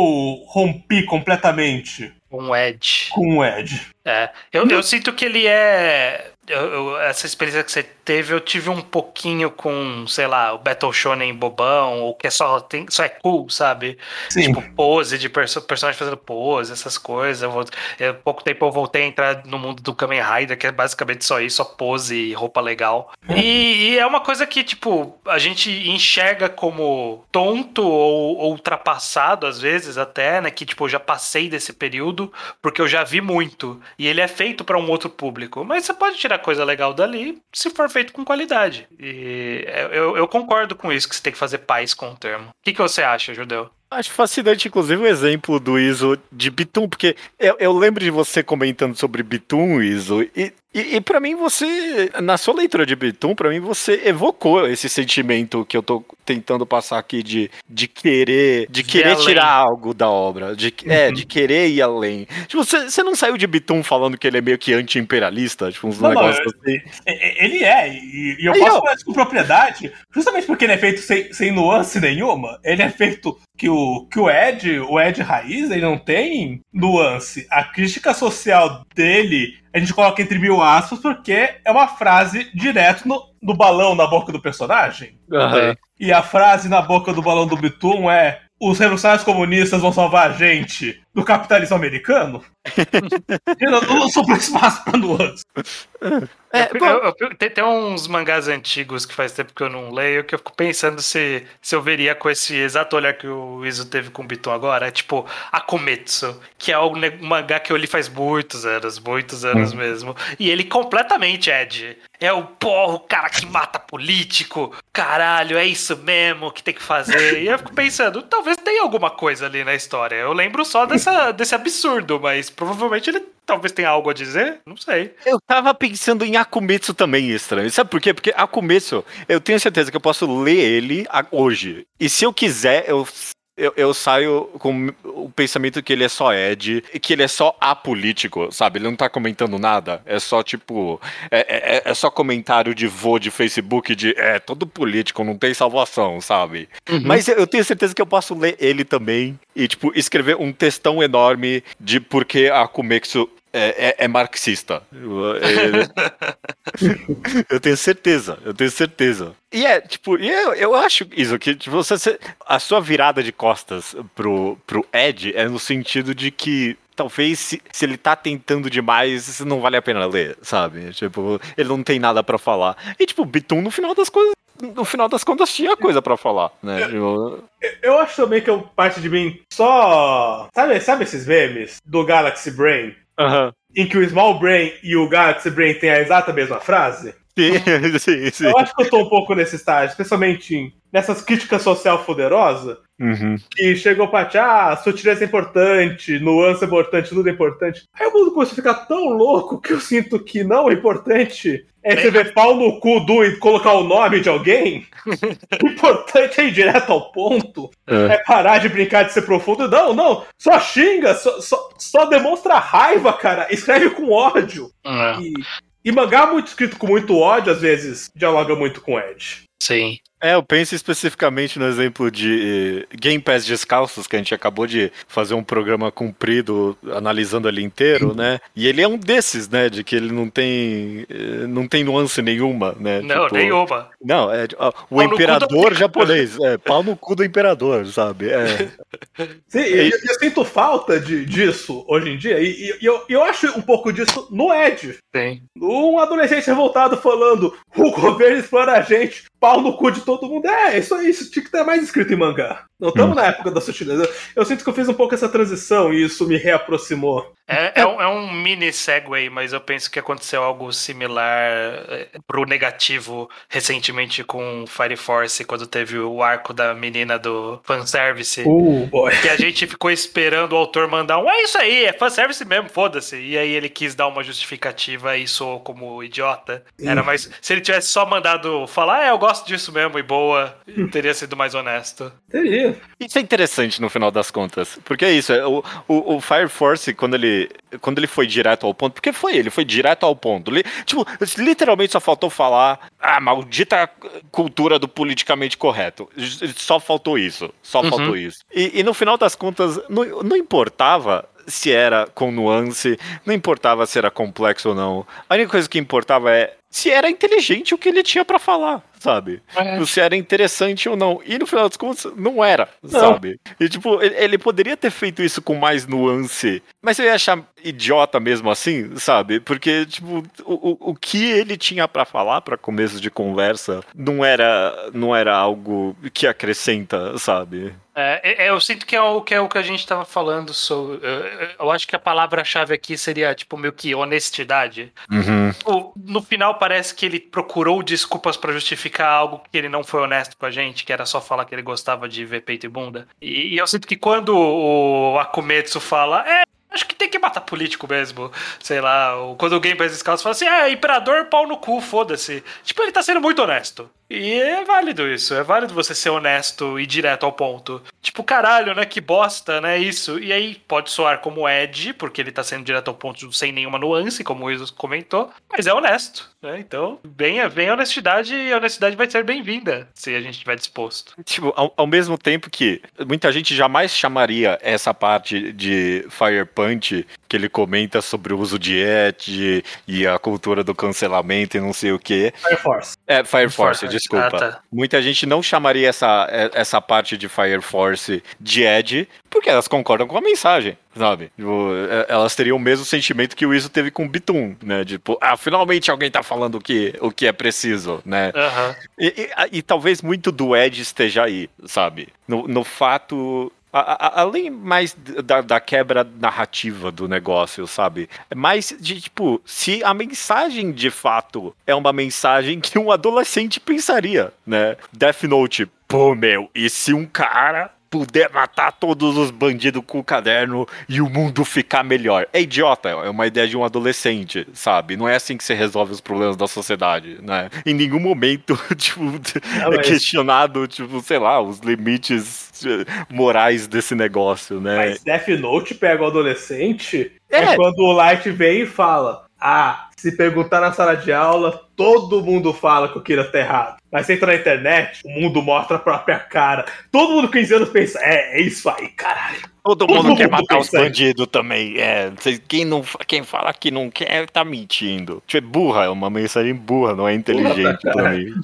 rompi completamente Um Edge. com o Ed? É, eu, eu sinto que ele é. eu- eu- essa experiência que você teve, eu tive um pouquinho com, sei lá, o Battle Shonen bobão, ou que é só, tem, só é cool, sabe? Sim. Tipo, pose de perso personagem fazendo pose, essas coisas. Eu vou, eu, pouco tempo eu voltei a entrar no mundo do Kamen Rider, que é basicamente só isso, só pose e roupa legal. E, e é uma coisa que, tipo, a gente enxerga como tonto ou, ou ultrapassado, às vezes, até, né? Que, tipo, eu já passei desse período, porque eu já vi muito. E ele é feito para um outro público. Mas você pode tirar coisa legal dali se for feito com qualidade. E eu, eu concordo com isso, que você tem que fazer paz com o termo. O que, que você acha, Judeu? Acho fascinante, inclusive, o exemplo do ISO de Bitum, porque eu, eu lembro de você comentando sobre Bitum, ISO, e e, e para mim você, na sua leitura de Bitum, para mim você evocou esse sentimento que eu tô tentando passar aqui de, de querer, de querer além. tirar algo da obra, de, é, de querer ir além. Tipo, você, você não saiu de Bitum falando que ele é meio que anti-imperialista, tipo, uns Não, não, negócios assim. E- e- Ele é, e, e eu Aí, posso falar isso com propriedade, justamente porque ele é feito sem, sem nuance nenhuma. Ele é feito que o, que o Ed, o Ed Raiz, ele não tem nuance. A crítica social dele, a gente coloca entre mil aspas, porque é uma frase direto no, no balão na boca do personagem. Aham. E a frase na boca do balão do Bitum é: os revolucionários comunistas vão salvar a gente do capitalismo americano? eu não, não sou espaço pra nuance. É, Eu- eu- eu- tem, tem uns mangás antigos que faz tempo que eu não leio que eu fico pensando se, se eu veria com esse exato olhar que o Iso teve com o Biton agora. É tipo Akumetsu, que é um um mangá que eu li faz muitos anos, muitos anos mesmo. E ele completamente Ed. É o porra, o cara que mata político. Caralho, é isso mesmo que tem que fazer. E eu fico pensando, talvez tenha alguma coisa ali na história. Eu lembro só dessa, desse absurdo, mas provavelmente ele talvez tenha algo a dizer. Não sei. Eu tava pensando em Akumetsu também, estranho. Sabe por quê? Porque Akumetsu, eu tenho certeza que eu posso ler ele a- hoje. E se eu quiser, eu, eu, eu saio com o pensamento que ele é só Ed, e que ele é só apolítico, sabe? Ele não tá comentando nada. É só, tipo, é, é, é só comentário de vô de Facebook de é, todo político não tem salvação, sabe? Mas eu tenho certeza que eu posso ler ele também e, tipo, escrever um textão enorme de por que Akumetsu é, é- é marxista. Eu- é- eu tenho certeza, eu tenho certeza. E é, tipo, e eu, eu acho isso, que tipo, você, você- a sua virada de costas pro, pro Ed é no sentido de que talvez se, se ele tá tentando demais, não vale a pena ler, sabe? Tipo, ele não tem nada pra falar. E, tipo, Bitum, no final das coisas, no final das contas, tinha coisa pra falar, né? Tipo, Eu acho também que eu, parte de mim só. Sabe, sabe esses memes do Galaxy Brain? aham. Em que o Small Brain e o Galaxy Brain têm a exata mesma frase? Sim, sim, sim. Eu acho que eu tô um pouco nesse estágio, especialmente em- nessas críticas social poderosas, Uhum. que chegam pra te, ah, sutileza é importante, nuance é importante, tudo é importante. Aí o mundo começa a ficar tão louco que eu sinto que não é importante é você ver pau no cu do e colocar o nome de alguém. O importante é ir direto ao ponto. É. É parar de brincar de ser profundo. Não, não. Só xinga, só, só, só demonstra raiva, cara. Escreve com ódio. E, e mangá muito escrito com muito ódio, às vezes, dialoga muito com Ed. Sim. É, eu penso especificamente no exemplo de eh, Game Pass Descalços, que a gente acabou de fazer um programa comprido analisando ele inteiro, né? E ele é um desses, né? De que ele não tem eh, não tem nuance nenhuma, né? Não, Tipo, nenhuma. Não, é ó, o Pau imperador japonês, é, pau no cu do imperador, sabe? É. Sim, eu, eu sinto falta de, disso hoje em dia. E, e eu, eu acho um pouco disso no Ed. Sim. Um adolescente revoltado falando: o governo explora a gente, pau no cu de todo mundo. É, isso aí, isso tinha que ter mais escrito em mangá. Não estamos na época da sutileza. Eu sinto que eu fiz um pouco essa transição e isso me reaproximou. É, é, um, é um mini segue, mas eu penso que aconteceu algo similar é, pro negativo recentemente com Fire Force, quando teve o arco da menina do fanservice. Uh, boy. Que a gente ficou esperando o autor mandar um é isso aí, é fanservice mesmo, foda-se. E aí ele quis dar uma justificativa e soou como idiota. Era mais. Se ele tivesse só mandado falar, é, eu gosto disso mesmo e boa, teria sido mais honesto. Teria. Isso é interessante no final das contas. Porque é isso, é, o, o, o Fire Force, quando ele, quando ele foi direto ao ponto, porque foi, ele foi direto ao ponto. Li- tipo, literalmente só faltou falar a maldita cultura do politicamente correto. Só faltou isso. Só Uhum. faltou isso. E, e no final das contas, não, não importava se era com nuance, não importava se era complexo ou não. A única coisa que importava é se era inteligente o que ele tinha pra falar, sabe? Se era interessante ou não. E no final das contas, não era, sabe? E tipo, ele, poderia ter feito isso com mais nuance, mas eu ia achar idiota mesmo assim, sabe? Porque, tipo, o, o, o que ele tinha pra falar pra começo de conversa não era, não era algo que acrescenta, sabe? É, é, eu sinto que é o que, é o que a gente tava falando sobre. Eu, acho que a palavra-chave aqui seria, tipo, meio que honestidade. Uhum. Tipo, no final parece que ele procurou desculpas pra justificar algo que ele não foi honesto com a gente, que era só falar que ele gostava de ver peito e bunda. E, e eu sinto que quando o Akumetsu fala, é, Acho que tem que matar político mesmo. Sei lá, quando alguém faz esse fala assim: é, imperador, pau no cu, foda-se. Tipo, ele tá sendo muito honesto. E é válido isso, é válido você ser honesto e direto ao ponto. Tipo, caralho, né? Que bosta, né? Isso. E aí pode soar como Ed, porque ele tá sendo direto ao ponto sem nenhuma nuance, como o Iso comentou, mas é honesto, né? Então, venha a honestidade e a honestidade vai ser bem-vinda se a gente estiver disposto. Tipo, ao, ao, mesmo tempo que muita gente jamais chamaria essa parte de Fire Punch que ele comenta sobre o uso de Ed e a cultura do cancelamento e não sei o que. Fire Force. É, Fire Force, Fire desculpa. Ah, tá. Muita gente não chamaria essa, essa parte de Fire Force de Ed, porque elas concordam com a mensagem, sabe? Tipo, é, elas teriam o mesmo sentimento que o Iso teve com o Bitum, né? Tipo, ah, finalmente alguém tá falando o que, o que é preciso, né? Uhum. E, e, e, talvez muito do Ed esteja aí, sabe? No, no fato a, a, além mais da, da, quebra narrativa do negócio, sabe? É mais de tipo, se a mensagem de fato é uma mensagem que um adolescente pensaria, né? Death Note, pô, meu, e se um cara puder matar todos os bandidos com o caderno e o mundo ficar melhor. É idiota, é uma ideia de um adolescente, sabe? Não é assim que você resolve os problemas da sociedade, né? Em nenhum momento, tipo, Não, é questionado, tipo, sei lá, os limites eh, morais desse negócio, né? Mas Death Note pega o adolescente é, é quando o Light vem e fala: Ah, se perguntar na sala de aula, todo mundo fala que o Kira tá errado. Mas você entra na internet, o mundo mostra a própria cara. Todo mundo com 15 anos pensa, é, é isso aí, caralho. Todo, todo mundo, mundo, quer matar os bandidos também. É, quem, não, quem fala que não quer, tá mentindo. Tipo, é burra, é uma mensagem burra, não é inteligente mim.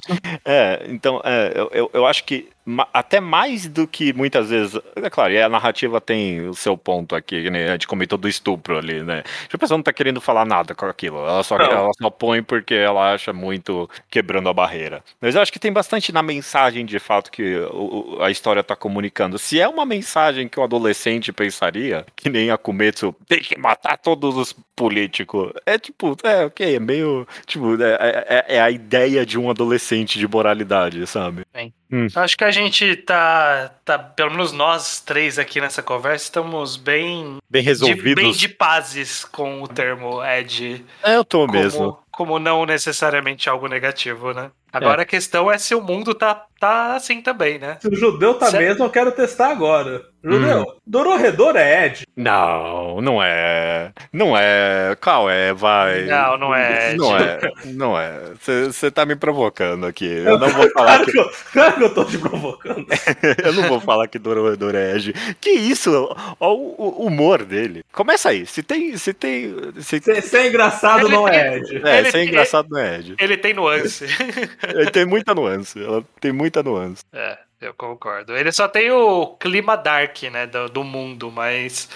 É, então, é, eu, eu acho que até mais do que muitas vezes. É claro, a narrativa tem o seu ponto aqui, né? A gente comentou do estupro ali, né? A pessoa não tá querendo falar nada com aquilo. Ela só, ela só põe porque ela acha muito quebrando a barreira. Mas eu acho que tem bastante na mensagem de fato que o, a história tá comunicando. Se é uma mensagem que o adolescente pensaria, que nem a Kumetsu, tem que matar todos os políticos. É tipo, é ok, é meio. Tipo, é, é, é a ideia de um adolescente de moralidade, sabe? Bem. Hum. Acho que a gente tá, tá, pelo menos nós três aqui nessa conversa, estamos bem. Bem resolvidos. De, bem de pazes com o termo Ed. É, eu tô como, mesmo. Como não necessariamente algo negativo, né? Agora é. a questão é se o mundo tá, tá assim também, né? Se o judeu tá certo. mesmo, eu quero testar agora. Judeu, hum. Dororedor é Ed? Não, não é. Não é. Qual é? Vai. Não, não é Ed. Não é. Não é. Você tá me provocando aqui. Eu não vou falar. claro, que... eu, claro que eu tô te provocando. eu não vou falar que Dororedor é Ed. Que isso? Olha o, humor dele. Começa aí. Se tem. Se tem. Se, se, se é engraçado, ele não é Ed. É, se é engraçado, não é Ed. Ele tem nuance. tem muita nuance. Ela tem muita nuance. É. Eu concordo. Ele só tem o clima dark, né, do, do mundo, mas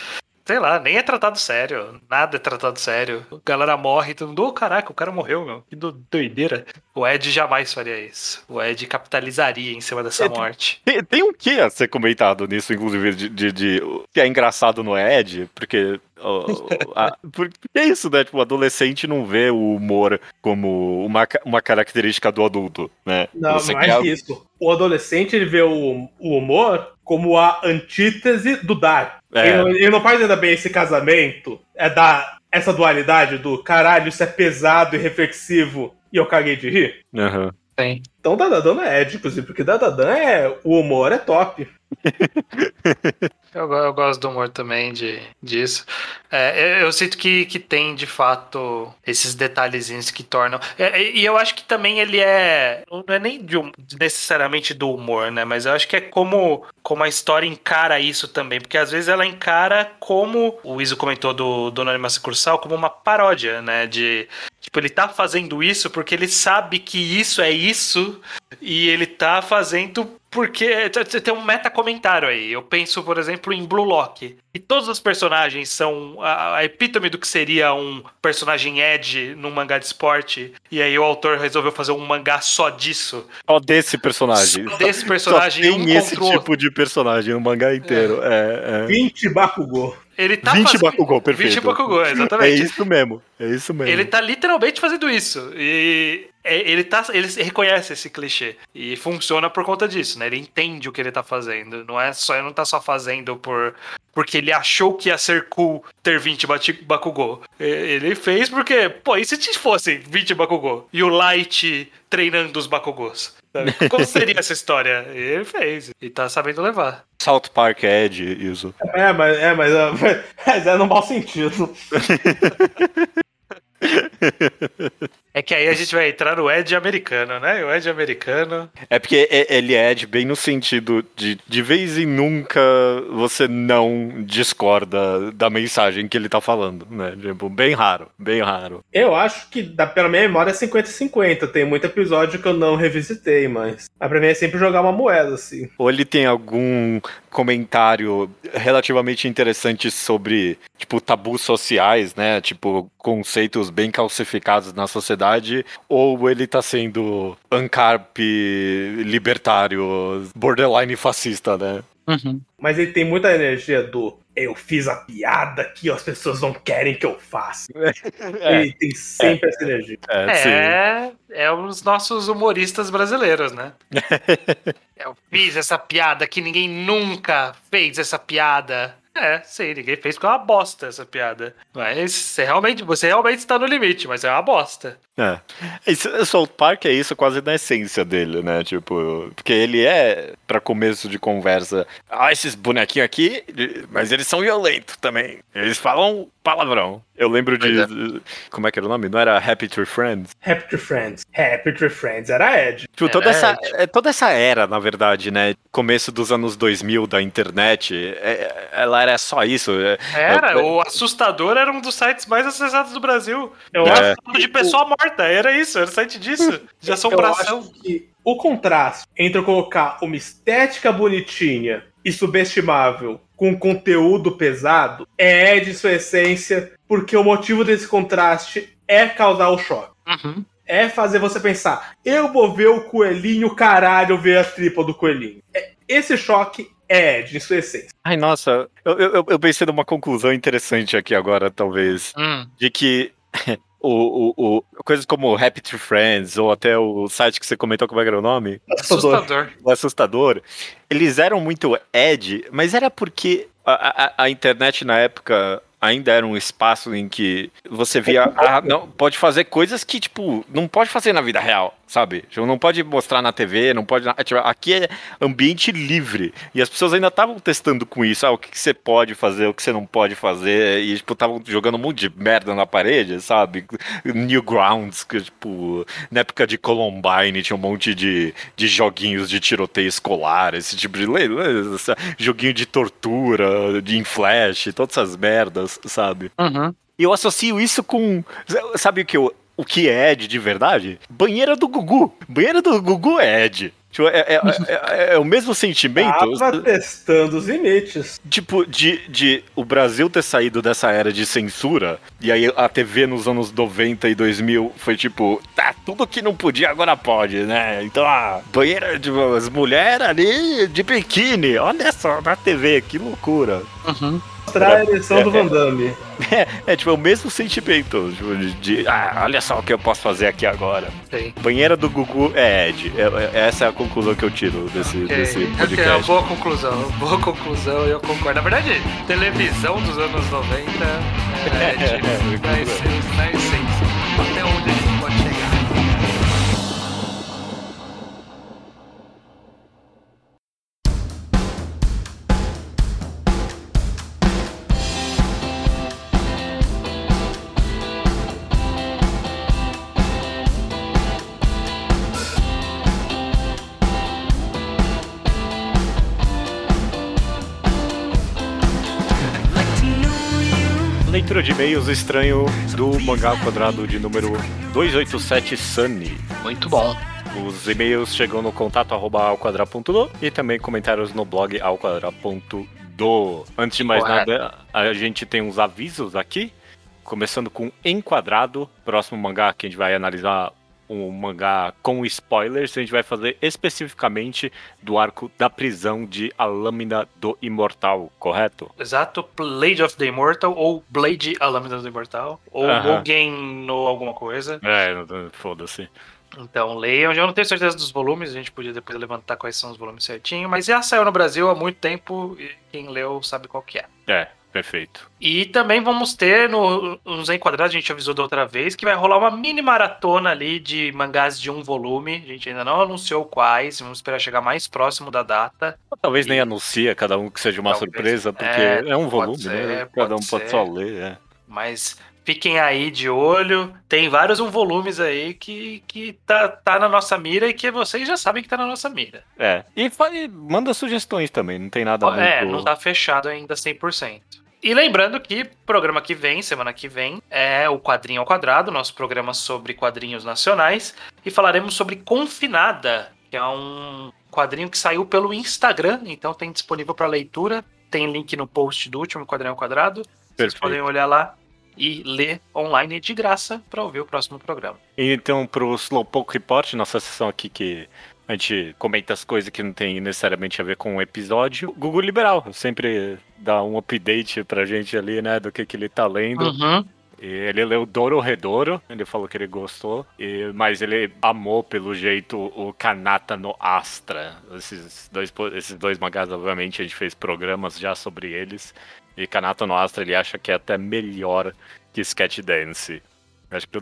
sei lá, nem é tratado sério. Nada é tratado sério. A galera morre e todo mundo, oh, caraca, o cara morreu, meu. Que doideira. O Ed jamais faria isso. O Ed capitalizaria em cima dessa é, morte. Tem, tem um que a ser comentado nisso, inclusive, de, de, de, que é engraçado no Ed, porque porque é isso, né? Tipo, o adolescente não vê o humor como uma, uma característica do adulto, né? Não, Você mais quer... isso. O adolescente, ele vê o, o humor como a antítese do dar. É. Ele, não, faz ainda bem esse casamento, é da essa dualidade do caralho, isso é pesado e reflexivo e eu caguei de rir. Uhum. Tem. Então Dadadan é Ed, inclusive, porque Dadadan é. O humor é top. Eu, eu, gosto do humor também de, disso. É, eu, eu, sinto que, que tem, de fato, esses detalhezinhos que tornam. É, e eu acho que também ele é. Não é nem de, necessariamente do humor, né? Mas eu acho que é como, como a história encara isso também. Porque às vezes ela encara como. O Iso comentou do, do Anônima Sucursal, como uma paródia, né? De. Tipo, ele tá fazendo isso porque ele sabe que isso é isso e ele tá fazendo porque tem um meta comentário aí. Eu penso, por exemplo, em Blue Lock. E todos os personagens são a, a epítome do que seria um personagem Ed num mangá de esporte. E aí o autor resolveu fazer um mangá só disso. Só desse personagem. Só desse personagem. Só tem um esse tipo de personagem no mangá inteiro. É. É, é. 20 Bakugou. ele tá 20 fazendo... Bakugou, perfeito. 20 Bakugou, É exatamente. isso mesmo, é isso mesmo. Ele tá literalmente fazendo isso. E é, ele, tá, ele reconhece esse clichê. E funciona por conta disso, né? Ele entende o que ele tá fazendo. Não é só, ele não tá só fazendo por porque ele achou que ia ser cool ter 20 bati- Bakugou. Ele fez porque, pô, e se fossem 20 Bakugou? E o Light treinando os Bakugos? Sabe? Como seria essa história? E Ele fez. E tá sabendo levar. South Park é Ed, isso. É, mas é, mas, é, mas é no mau sentido. É que aí a gente vai entrar no Ed americano, né? O Ed americano. É porque é- ele é Ed bem no sentido de de vez em nunca você não discorda da mensagem que ele tá falando, né? Tipo, bem raro, bem raro. Eu acho que, da, pela minha memória, é 50-50. Tem muito episódio que eu não revisitei, mas. Mas pra mim é sempre jogar uma moeda, assim. Ou ele tem algum comentário relativamente interessante sobre, tipo, tabus sociais, né? Tipo, conceitos bem calcificados na sociedade, ou ele tá sendo ANCARP libertário, borderline fascista, né? Mas ele tem muita energia do. Eu fiz a piada que as pessoas não querem que eu faça. Ele tem sempre essa energia. É, sim. É, é os nossos humoristas brasileiros, né? Eu fiz essa piada que ninguém nunca fez essa piada. É, sim, ninguém fez porque é uma bosta essa piada. Mas você realmente, você realmente está no limite, mas é uma bosta. É. Esse South Park é isso quase na essência dele, né? Tipo, porque ele é, pra começo de conversa, ah, esses bonequinhos aqui, mas eles são violentos também. Eles falam palavrão. Eu lembro de. Como é que era o nome? Não era Happy Tree Friends? Happy Tree Friends. Happy Tree Friends era Ed. Tipo, toda Era essa, Ed. é, toda essa era, na verdade, né? Começo dos anos 2000 da internet, é- era só isso. é- Era, é- o Assustador era um dos sites mais acessados do Brasil. Eu É. acho de pessoa morta, era isso, era o site disso, de Eu assombração. que o contraste entre eu colocar uma estética bonitinha e subestimável com conteúdo pesado é de sua essência, porque o motivo desse contraste é causar o choque. Uhum. É fazer você pensar, eu vou ver o coelhinho, caralho, ver a tripa do coelhinho. É- esse choque é de sua essência. Ai, nossa, eu, eu, eu pensei numa conclusão interessante aqui agora, talvez. Hum. de que o, o, o- coisas como Happy Tree Friends ou até o site que você comentou, como é que era o nome? Assustador. Assustador. O Assustador, eles eram muito Ed, mas era porque a, a, a internet na época ainda era um espaço em que você via, ah, não, pode fazer coisas que, tipo, não pode fazer na vida real, sabe? Tipo, não pode mostrar na TV, não pode. tipo, aqui é ambiente livre. E as pessoas ainda estavam testando com isso, ah, o que, que você pode fazer, o que você não pode fazer. E, tipo, estavam jogando um monte de merda na parede, sabe? Newgrounds, que, tipo, na época de Columbine tinha um monte de, de joguinhos de tiroteio escolar, esse tipo de. esse Joguinho de tortura, de em flash, todas essas merdas, sabe? Uhum. E eu associo isso com. Sabe o que, eu, o que é Ed de verdade? Banheira do Gugu. Banheira do Gugu é Ed. Tipo, é, é- é- é o mesmo sentimento. Tava testando os limites. Tipo, de, de o Brasil ter saído dessa era de censura, e aí a TV nos anos 90 e 2000 foi tipo, tá, tudo que não podia agora pode, né? Então, a banheira de as mulheres ali de biquíni, olha só na TV, que loucura. Mostrar a ereção do Van Damme. É, é tipo, é o mesmo sentimento, tipo, de, de, ah, olha só o que eu posso fazer aqui agora. Sim. Banheira do Gugu é Ed. É- é- essa é a conclusão que eu tiro desse, Ok, desse ok, é uma podcast. boa conclusão, boa conclusão, eu concordo. Na verdade, televisão dos anos 90 é, É, tipo, muito na, bem. essência, na essência. Até Leitura de e-mails estranho do mangá quadrado de número 287 Sunny. Muito bom. Os e-mails chegam no contato arroba alquadra.do e também comentários no blog alquadra.do. Antes de mais Correto. nada, a gente tem uns avisos aqui. Começando com Enquadrado, próximo mangá que a gente vai analisar um mangá com spoilers, a gente vai fazer especificamente do arco da prisão de A Lâmina do Imortal, correto? Exato, Blade of the Immortal, ou Blade A Lâmina do Imortal, ou Aham. Mugen no alguma coisa. É, foda-se. Então leiam, eu não tenho certeza dos volumes, a gente podia depois levantar quais são os volumes certinho, mas já saiu no Brasil há muito tempo e quem leu sabe qual que é. É, perfeito. E também vamos ter no, nos Enquadrados, a gente avisou da outra vez, que vai rolar uma mini maratona ali de mangás de um volume. A gente ainda não anunciou quais, vamos esperar chegar mais próximo da data. Talvez nem E- anuncia cada um que seja uma Talvez. surpresa, porque É, é, um volume, ser, né? Cada um pode pode ser. só ler, é. Mas fiquem aí de olho. Tem vários um volumes aí que, que tá, tá na nossa mira e que vocês já sabem que tá na nossa mira. É. E, e manda sugestões também, não tem nada É, muito... não tá fechado ainda 100%. E lembrando que programa que vem, semana que vem, é o Quadrinho ao Quadrado, nosso programa sobre quadrinhos nacionais. E falaremos sobre Confinada, que é um quadrinho que saiu pelo Instagram, então tem disponível para leitura. Tem link no post do último Quadrinho ao Quadrado. Vocês Perfeito. podem olhar lá e ler online de graça para ouvir o próximo programa. Então, pro Slowpoke Report, nossa sessão aqui que a gente comenta as coisas que não tem necessariamente a ver com o episódio, Google Liberal sempre dá um update pra gente ali, né, do que, que ele tá lendo. Uhum. E ele leu Doro Redouro, ele falou que ele gostou, e- mas ele amou, pelo jeito, o Kanata no Astra. Esses dois, esses dois mangás, obviamente, a gente fez programas já sobre eles. E Kanata no Astra ele acha que é até melhor que Sketch Dance. Acho que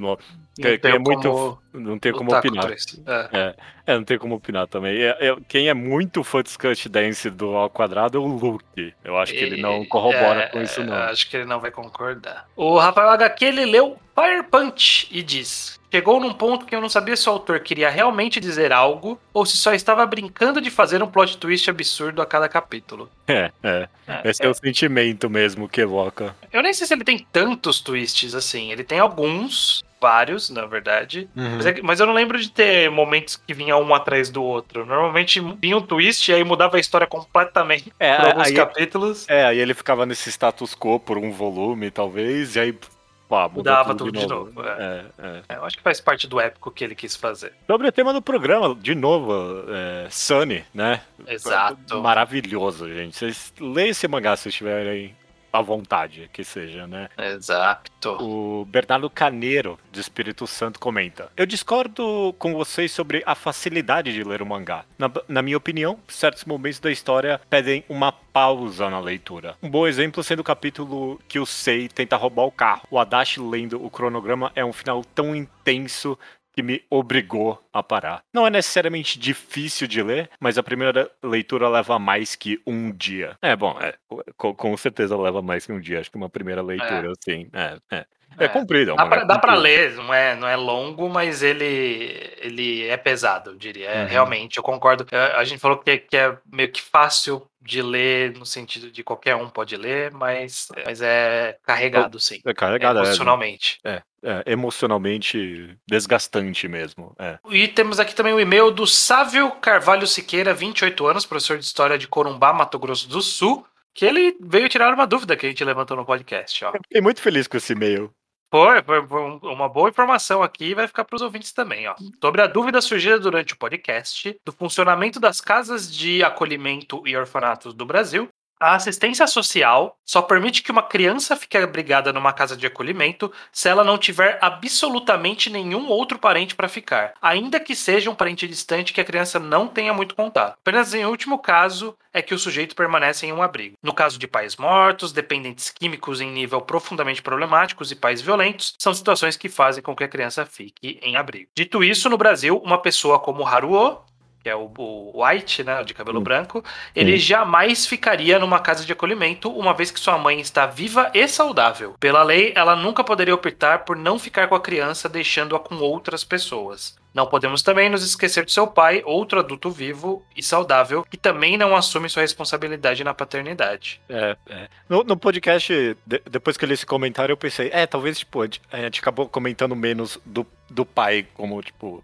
que tenho é muito. como Não tem como opinar. isso. É. É, não tem como opinar também. É- é- quem é muito fã de Sketch Dance do Ao Quadrado é o Luke. Eu acho que ele não E- corrobora é, com isso, é, não. Acho que ele não vai concordar. O Rafael HQ ele leu Fire Punch e diz: Chegou num ponto que eu não sabia se o autor queria realmente dizer algo ou se só estava brincando de fazer um plot twist absurdo a cada capítulo. É, é. Esse é, o sentimento mesmo que evoca. Eu nem sei se ele tem tantos twists assim. Ele tem alguns, vários, na verdade. Mas, é mas eu não lembro de ter momentos que vinha um atrás do outro. Normalmente vinha um twist e aí mudava a história completamente É, por alguns aí- capítulos. É, aí ele ficava nesse status quo por um volume, talvez, e aí pá, muda Mudava tudo, tudo de novo, É, é. É, Eu acho que faz parte do épico que ele quis fazer. Sobre o tema do programa, de novo, é, Sunny, né? Exato. Maravilhoso, gente. Vocês leem esse mangá se estiverem à vontade, que seja, né? Exato. O Bernardo Caneiro, do Espírito Santo, comenta: Eu discordo com vocês sobre a facilidade de ler o mangá. Na, na minha opinião, certos momentos da história pedem uma pausa na leitura. Um bom exemplo sendo o capítulo que o Sei tenta roubar o carro. O Adachi lendo o cronograma é um final tão intenso que me obrigou a parar. Não é necessariamente difícil de ler, mas a primeira leitura leva mais que um dia. É, bom, é, com, com certeza leva mais que um dia. Acho que uma primeira leitura, assim, é, é. É, É. comprido. é Dá pra, dá pra ler, não é, não é longo, mas ele, ele é pesado, eu diria. É, Uhum. Realmente, eu concordo. É, A gente falou que, que é meio que fácil de ler, no sentido de qualquer um pode ler, mas, mas é carregado, sim. É carregado, é, emocionalmente. é, é emocionalmente desgastante mesmo. É. E temos aqui também o e-mail do Sávio Carvalho Siqueira, 28 anos, professor de História de Corumbá, Mato Grosso do Sul, que ele veio tirar uma dúvida que a gente levantou no podcast, ó. Eu fiquei muito feliz com esse e-mail. Foi, foi, um- uma boa informação aqui e vai ficar para os ouvintes também, ó. Sobre a dúvida surgida durante o podcast do funcionamento das casas de acolhimento e orfanatos do Brasil, a assistência social só permite que uma criança fique abrigada numa casa de acolhimento se ela não tiver absolutamente nenhum outro parente para ficar, ainda que seja um parente distante que a criança não tenha muito contato. Apenas em último caso é que o sujeito permanece em um abrigo. No caso de pais mortos, dependentes químicos em nível profundamente problemáticos e pais violentos, são situações que fazem com que a criança fique em abrigo. Dito isso, no Brasil, uma pessoa como Haruo, que é o, o White, né, o de cabelo Hum. branco, ele jamais ficaria numa casa de acolhimento, uma vez que sua mãe está viva e saudável. Pela lei, ela nunca poderia optar por não ficar com a criança, deixando-a com outras pessoas. Não podemos também nos esquecer de seu pai, outro adulto vivo e saudável, que também não assume sua responsabilidade na paternidade. É, é. No, no podcast, de- depois que eu li esse comentário, eu pensei, é, talvez, tipo, a gente, a gente acabou comentando menos do, do pai como, tipo.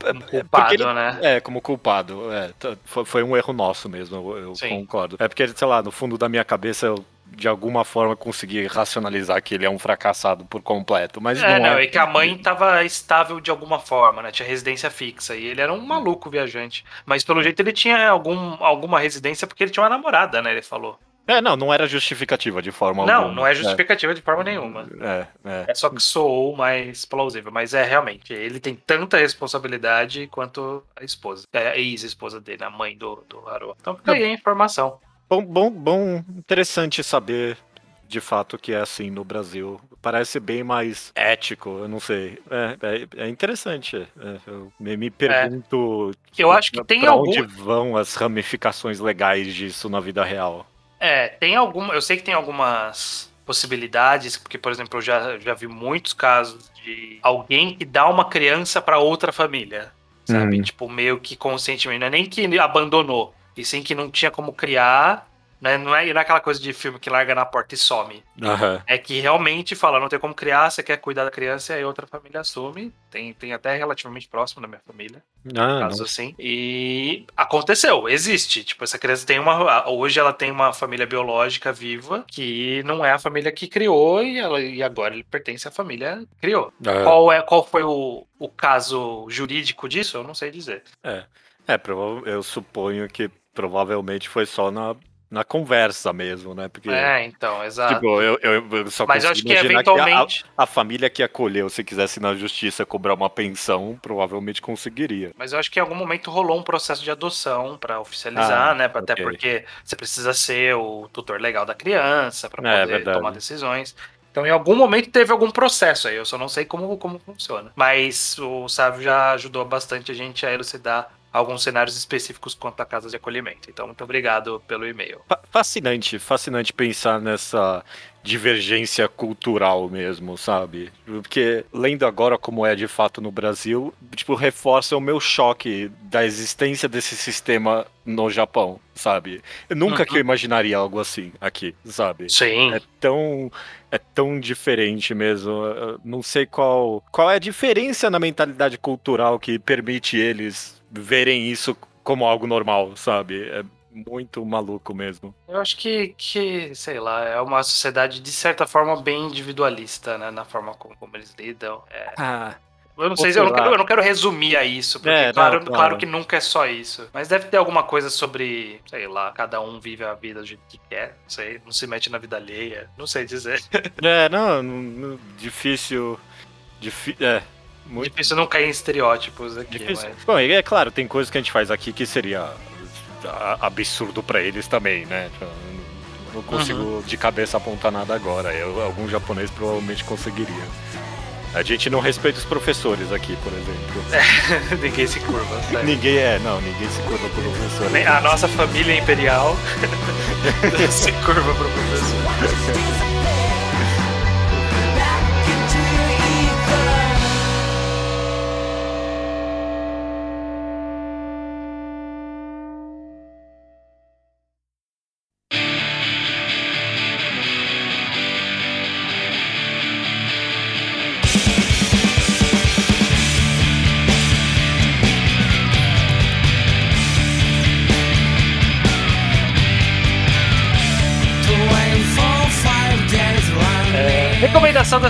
Como porque culpado, ele- né? É, como culpado. É, foi, foi um erro nosso mesmo, eu, eu concordo. É porque, sei lá, no fundo da minha cabeça eu de alguma forma conseguir racionalizar que ele é um fracassado por completo. Mas É, não, não, é. é que a mãe tava estável de alguma forma, né? Tinha residência fixa. E ele era um maluco viajante. Mas pelo jeito ele tinha algum, alguma residência porque ele tinha uma namorada, né? Ele falou. É, não, não era justificativa de forma Não, alguma. não é justificativa de forma nenhuma. É, é. É só que soou mais plausível. Mas é realmente, ele tem tanta responsabilidade quanto a esposa. É, a ex-esposa dele, a mãe do, do Haru. Então fica aí a informação. Bom, bom, bom, interessante saber de fato que é assim no Brasil. Parece bem mais ético, eu não sei. É, é, é interessante. É, eu me, me pergunto. Eu acho que tem pra algum. onde vão as ramificações legais disso na vida real. É, tem alguma. Eu sei que tem algumas possibilidades, porque, por exemplo, eu já, já vi muitos casos de alguém que dá uma criança para outra família. Sabe? Uhum. Tipo, meio que conscientemente. Não é nem que ele abandonou, e sim que não tinha como criar. Né? Não, é, não é aquela coisa de filme que larga na porta e some. Aham. É que realmente fala, não tem como criar, você quer cuidar da criança, e aí outra família assume. Tem, tem até relativamente próximo da minha família Ah, caso assim. E aconteceu, existe. Tipo, essa criança tem uma. Hoje ela tem uma família biológica viva que não é a família que criou e, ela, e agora ele pertence à família que criou. não. Qual, é, qual foi o, o caso jurídico disso? Eu não sei dizer. É, prova- eu suponho que provavelmente foi só na, na conversa mesmo, né? Porque. É, então, exato. Tipo, eu, eu, eu só Mas acho que imaginar que a- eventualmente. a, família que acolheu, se quisesse na justiça cobrar uma pensão, provavelmente conseguiria. Mas eu acho que em algum momento rolou um processo de adoção pra oficializar, Ah, né? Até ok. porque você precisa ser o tutor legal da criança pra É, poder verdade. tomar decisões. Então, em algum momento teve algum processo aí, eu só não sei como, como funciona. Mas o Sávio já ajudou bastante a gente a elucidar alguns cenários específicos quanto a casas de acolhimento. Então, muito obrigado pelo e-mail. Fa- Fascinante, fascinante pensar nessa divergência cultural mesmo, sabe? Porque lendo agora como é de fato no Brasil, tipo, reforça o meu choque da existência desse sistema no Japão, sabe? Eu nunca Uhum. que eu imaginaria algo assim aqui, sabe? Sim. É tão é tão diferente mesmo. Eu não sei qual qual é a diferença na mentalidade cultural que permite eles verem isso como algo normal, sabe? É muito maluco mesmo. Eu acho que, que, sei lá, é uma sociedade de certa forma bem individualista, né? Na forma como, como eles lidam. É, Ah, Eu não sei, eu não, quero, eu não quero resumir a isso, porque É, não, claro, claro. claro que nunca é só isso. Mas deve ter alguma coisa sobre, sei lá, cada um vive a vida do jeito que quer, não sei, não se mete na vida alheia, não sei dizer. é, não, não- difícil. Difí é, muito Difícil não cair em estereótipos aqui, difícil. mas... Bom, e é claro, tem coisas que a gente faz aqui que seria a- absurdo pra eles também, né? Eu Não consigo Uhum. de cabeça apontar nada agora. Eu, algum japonês provavelmente conseguiria. A gente não respeita os professores aqui, por exemplo. ninguém se curva, sério. Ninguém é, não, ninguém se curva por professor. Nem A nossa família imperial se curva pro professor.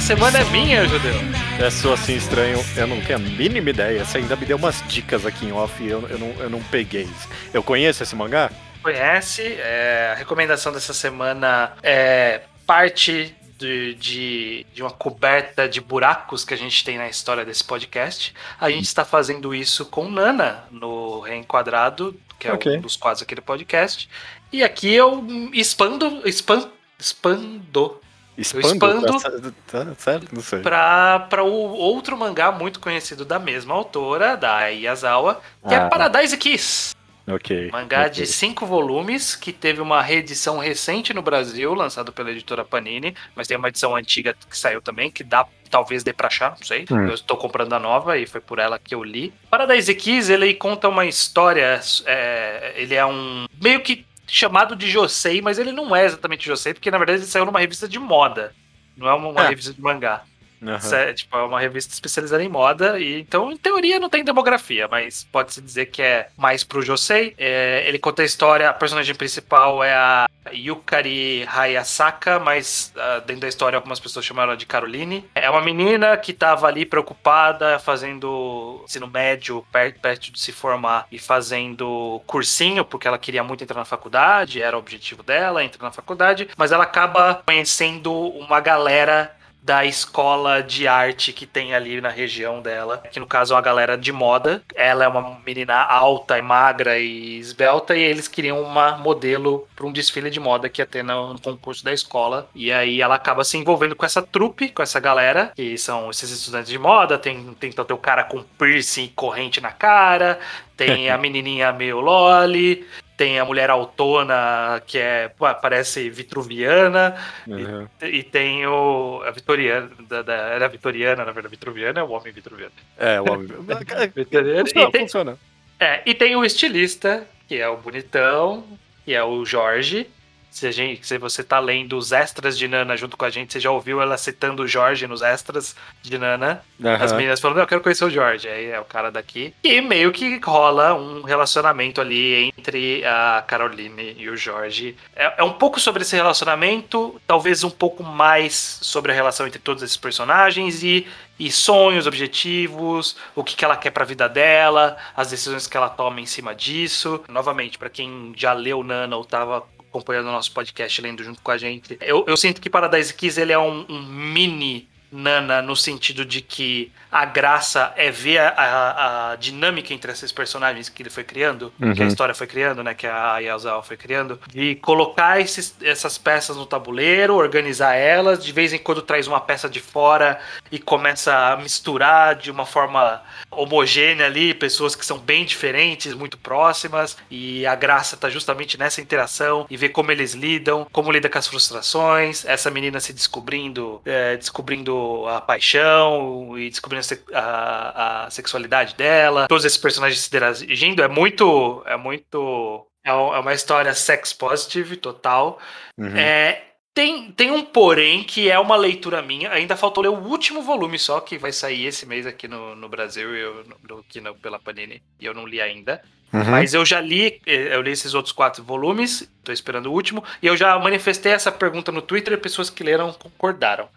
semana é minha, Judeu. É só assim estranho, eu não tenho a mínima ideia. Você ainda me deu umas dicas aqui em off e eu, eu, não, eu não peguei. Eu conheço esse mangá? conhece. é, a recomendação dessa semana é parte de, de, de uma coberta de buracos que a gente tem na história desse podcast. A gente está fazendo isso com Nana no Reenquadrado, que é Ok. um dos quadros aqui do podcast. E aqui eu expando, expand, expando expando- Tá, tá para o outro mangá muito conhecido da mesma autora, da Yazawa, que Ah. é Paradise Kiss. Ok. Mangá ok. de cinco volumes, que teve uma reedição recente no Brasil, lançado pela editora Panini, mas tem uma edição antiga que saiu também, que dá talvez dê pra achar, não sei. Hum. Eu estou comprando a nova e foi por ela que eu li. Paradise Kiss, ele conta uma história, é, ele é um meio que chamado de Josei, mas ele não é exatamente Josei, porque na verdade ele saiu numa revista de moda, não é uma, É. revista de mangá. Isso é, tipo, é uma revista especializada em moda, e então, em teoria, não tem demografia, mas pode-se dizer que é mais pro Josei. É, ele conta a história, a personagem principal é a Yukari Hayasaka, mas uh, dentro da história algumas pessoas chamam ela de Caroline. É uma menina que estava ali preocupada, fazendo ensino médio, perto, perto de se formar, e fazendo cursinho, porque ela queria muito entrar na faculdade, era o objetivo dela, entrar na faculdade, mas ela acaba conhecendo uma galera da escola de arte que tem ali na região dela, que no caso é uma galera de moda. Ela é uma menina alta e magra e esbelta e eles queriam uma modelo para um desfile de moda que ia ter no concurso da escola. E aí ela acaba se envolvendo com essa trupe, com essa galera, que são esses estudantes de moda, tem, tem tanto o cara com piercing corrente na cara, tem a menininha meio loli, tem a mulher autona, que é parece vitruviana, uhum. e, e, tem o, a vitoriana, da, da, era vitoriana, na verdade, vitruviana é o homem vitruviano. É, o homem vitruviano. funciona, tem, funciona. É, e tem o estilista, que é o bonitão, que é o Jorge, se, a gente, se você tá lendo os extras de Nana junto com a gente, você já ouviu ela citando o Jorge nos extras de Nana. Uhum. As meninas falando, eu quero conhecer o Jorge. Aí é o cara daqui. E meio que rola um relacionamento ali entre a Caroline e o Jorge. É, é um pouco sobre esse relacionamento, talvez um pouco mais sobre a relação entre todos esses personagens e e sonhos, objetivos, o que, que ela quer para a vida dela, as decisões que ela toma em cima disso. Novamente, para quem já leu Nana ou tava acompanhando o nosso podcast, lendo junto com a gente. Eu, eu sinto que Paradise Kiss ele é um, um mini Nana no sentido de que a graça é ver a, a, a, dinâmica entre esses personagens que ele foi criando, uhum. que a história foi criando, né? Que a Yazawa foi criando, de colocar esses, essas peças no tabuleiro, organizar elas, de vez em quando traz uma peça de fora e começa a misturar de uma forma homogênea ali, pessoas que são bem diferentes, muito próximas, e a graça tá justamente nessa interação e ver como eles lidam, como lida com as frustrações, essa menina se descobrindo, é, descobrindo a paixão e descobrindo a, a sexualidade dela, todos esses personagens se interagindo, é muito. É muito. É, é uma história sex positive total. Uhum. É, tem, tem um porém que é uma leitura minha. Ainda faltou ler o último volume só, que vai sair esse mês aqui no, no Brasil, eu, no, aqui no, pela Panini, e eu não li ainda. Uhum. Mas eu já li, eh, eu li esses outros quatro volumes, tô esperando o último, e eu já manifestei essa pergunta no Twitter e pessoas que leram concordaram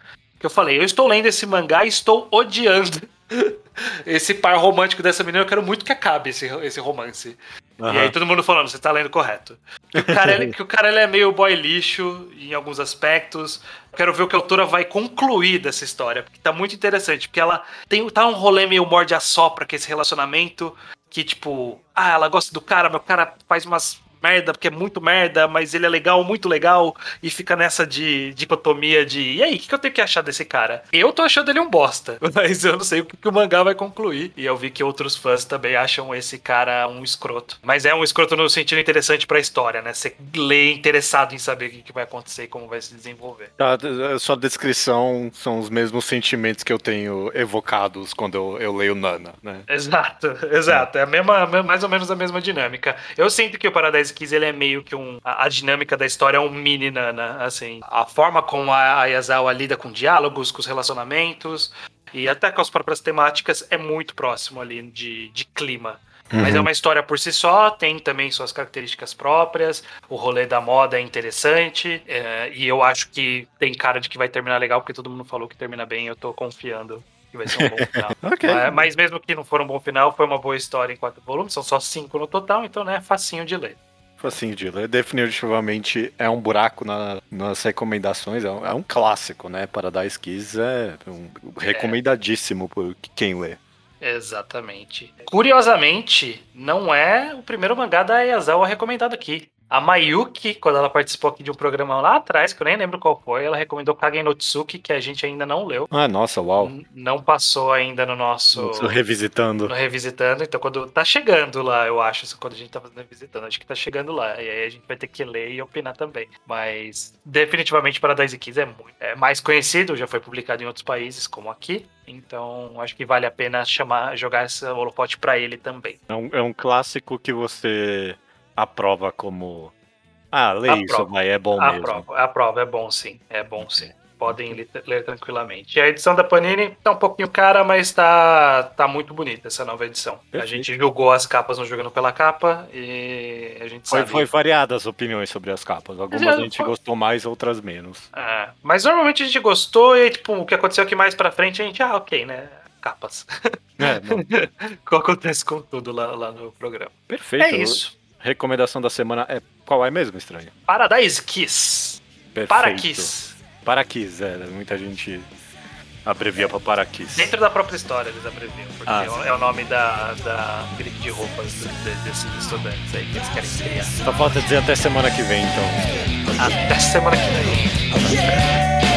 que eu falei, eu estou lendo esse mangá e estou odiando esse par romântico dessa menina, eu quero muito que acabe esse, esse romance. Uhum. E aí todo mundo falando, você está lendo correto. Que o cara, ele, que o cara ele é meio boy lixo em alguns aspectos. Quero ver o que a autora vai concluir dessa história, porque tá muito interessante, porque ela tem tá um rolê meio morde a sopra que esse relacionamento que tipo, ah, ela gosta do cara, o cara faz umas merda, porque é muito merda, mas ele é legal, muito legal, e fica nessa de dicotomia de e aí, o que, que, eu tenho que achar desse cara? Eu tô achando ele um bosta, mas eu não sei o que, que, o mangá vai concluir. E eu vi que outros fãs também acham esse cara um escroto. Mas é um escroto no sentido interessante pra história, né? Você lê interessado em saber o que, que vai acontecer e como vai se desenvolver. A tá, sua descrição são os mesmos sentimentos que eu tenho evocados quando eu, eu leio Nana, né? Exato, exato. É a mesma, mais ou menos a mesma dinâmica. Eu sinto que o Paradise Kiss ele é meio que um. A, a, dinâmica da história é um mini Nana, assim. A forma como a, a Yazawa lida com diálogos, com os relacionamentos e até com as próprias temáticas é muito próximo ali de, de clima. Uhum. Mas é uma história por si só, tem também suas características próprias. O rolê da moda é interessante. É, e eu acho que tem cara de que vai terminar legal, porque todo mundo falou que termina bem. Eu tô confiando que vai ser um bom final. okay. mas, mas, mesmo que não for um bom final, foi uma boa história em quatro volumes. São só cinco no total, então né, facinho de ler. Assim, Dila, definitivamente é um buraco na, nas recomendações, é um, é um, clássico, né? Para dar esquis é um, recomendadíssimo é. por quem lê. Exatamente. Curiosamente, não é o primeiro mangá da Yazawa recomendado aqui. A Mayuki, quando ela participou aqui de um programa lá atrás, que eu nem lembro qual foi, ela recomendou Kagen no Tsuki, que a gente ainda não leu. Ah, nossa, uau. N não passou ainda no nosso. Tô revisitando. No revisitando, então quando tá chegando lá, eu acho, quando a gente tá fazendo revisitando, acho que tá chegando lá. E aí a gente vai ter que ler e opinar também. Mas definitivamente Paradise Kiss é muito. É mais conhecido, já foi publicado em outros países, como aqui. Então, acho que vale a pena chamar, jogar esse holofote para ele também. É um, é um clássico que você aprova como. Ah, lê isso, vai, é bom mesmo. Aprova, aprova, é bom sim, é bom sim. podem ler, ler tranquilamente. E a edição da Panini tá um pouquinho cara, mas tá, tá muito bonita essa nova edição. Perfeito. A gente julgou as capas no Jogando pela Capa e a gente Foi, sabe. foi variadas as opiniões sobre as capas. Algumas a gente foi- gostou mais, outras menos. É, mas normalmente a gente gostou e tipo, o que aconteceu aqui mais pra frente a gente, ah, ok, né? Capas. É, não, O que acontece com tudo lá, lá no programa. perfeito. É isso. Recomendação da semana é qual é mesmo, estranho? Paradise Kiss. Perfeito. Parakiss. Paraquis, é. Muita gente abrevia pra Paraquis. Dentro da própria história eles abreviam, porque Ah, é, o- é o nome da, da grife de roupas de- de- desses estudantes aí que eles querem criar. Só falta dizer até semana que vem, então. Até semana que vem.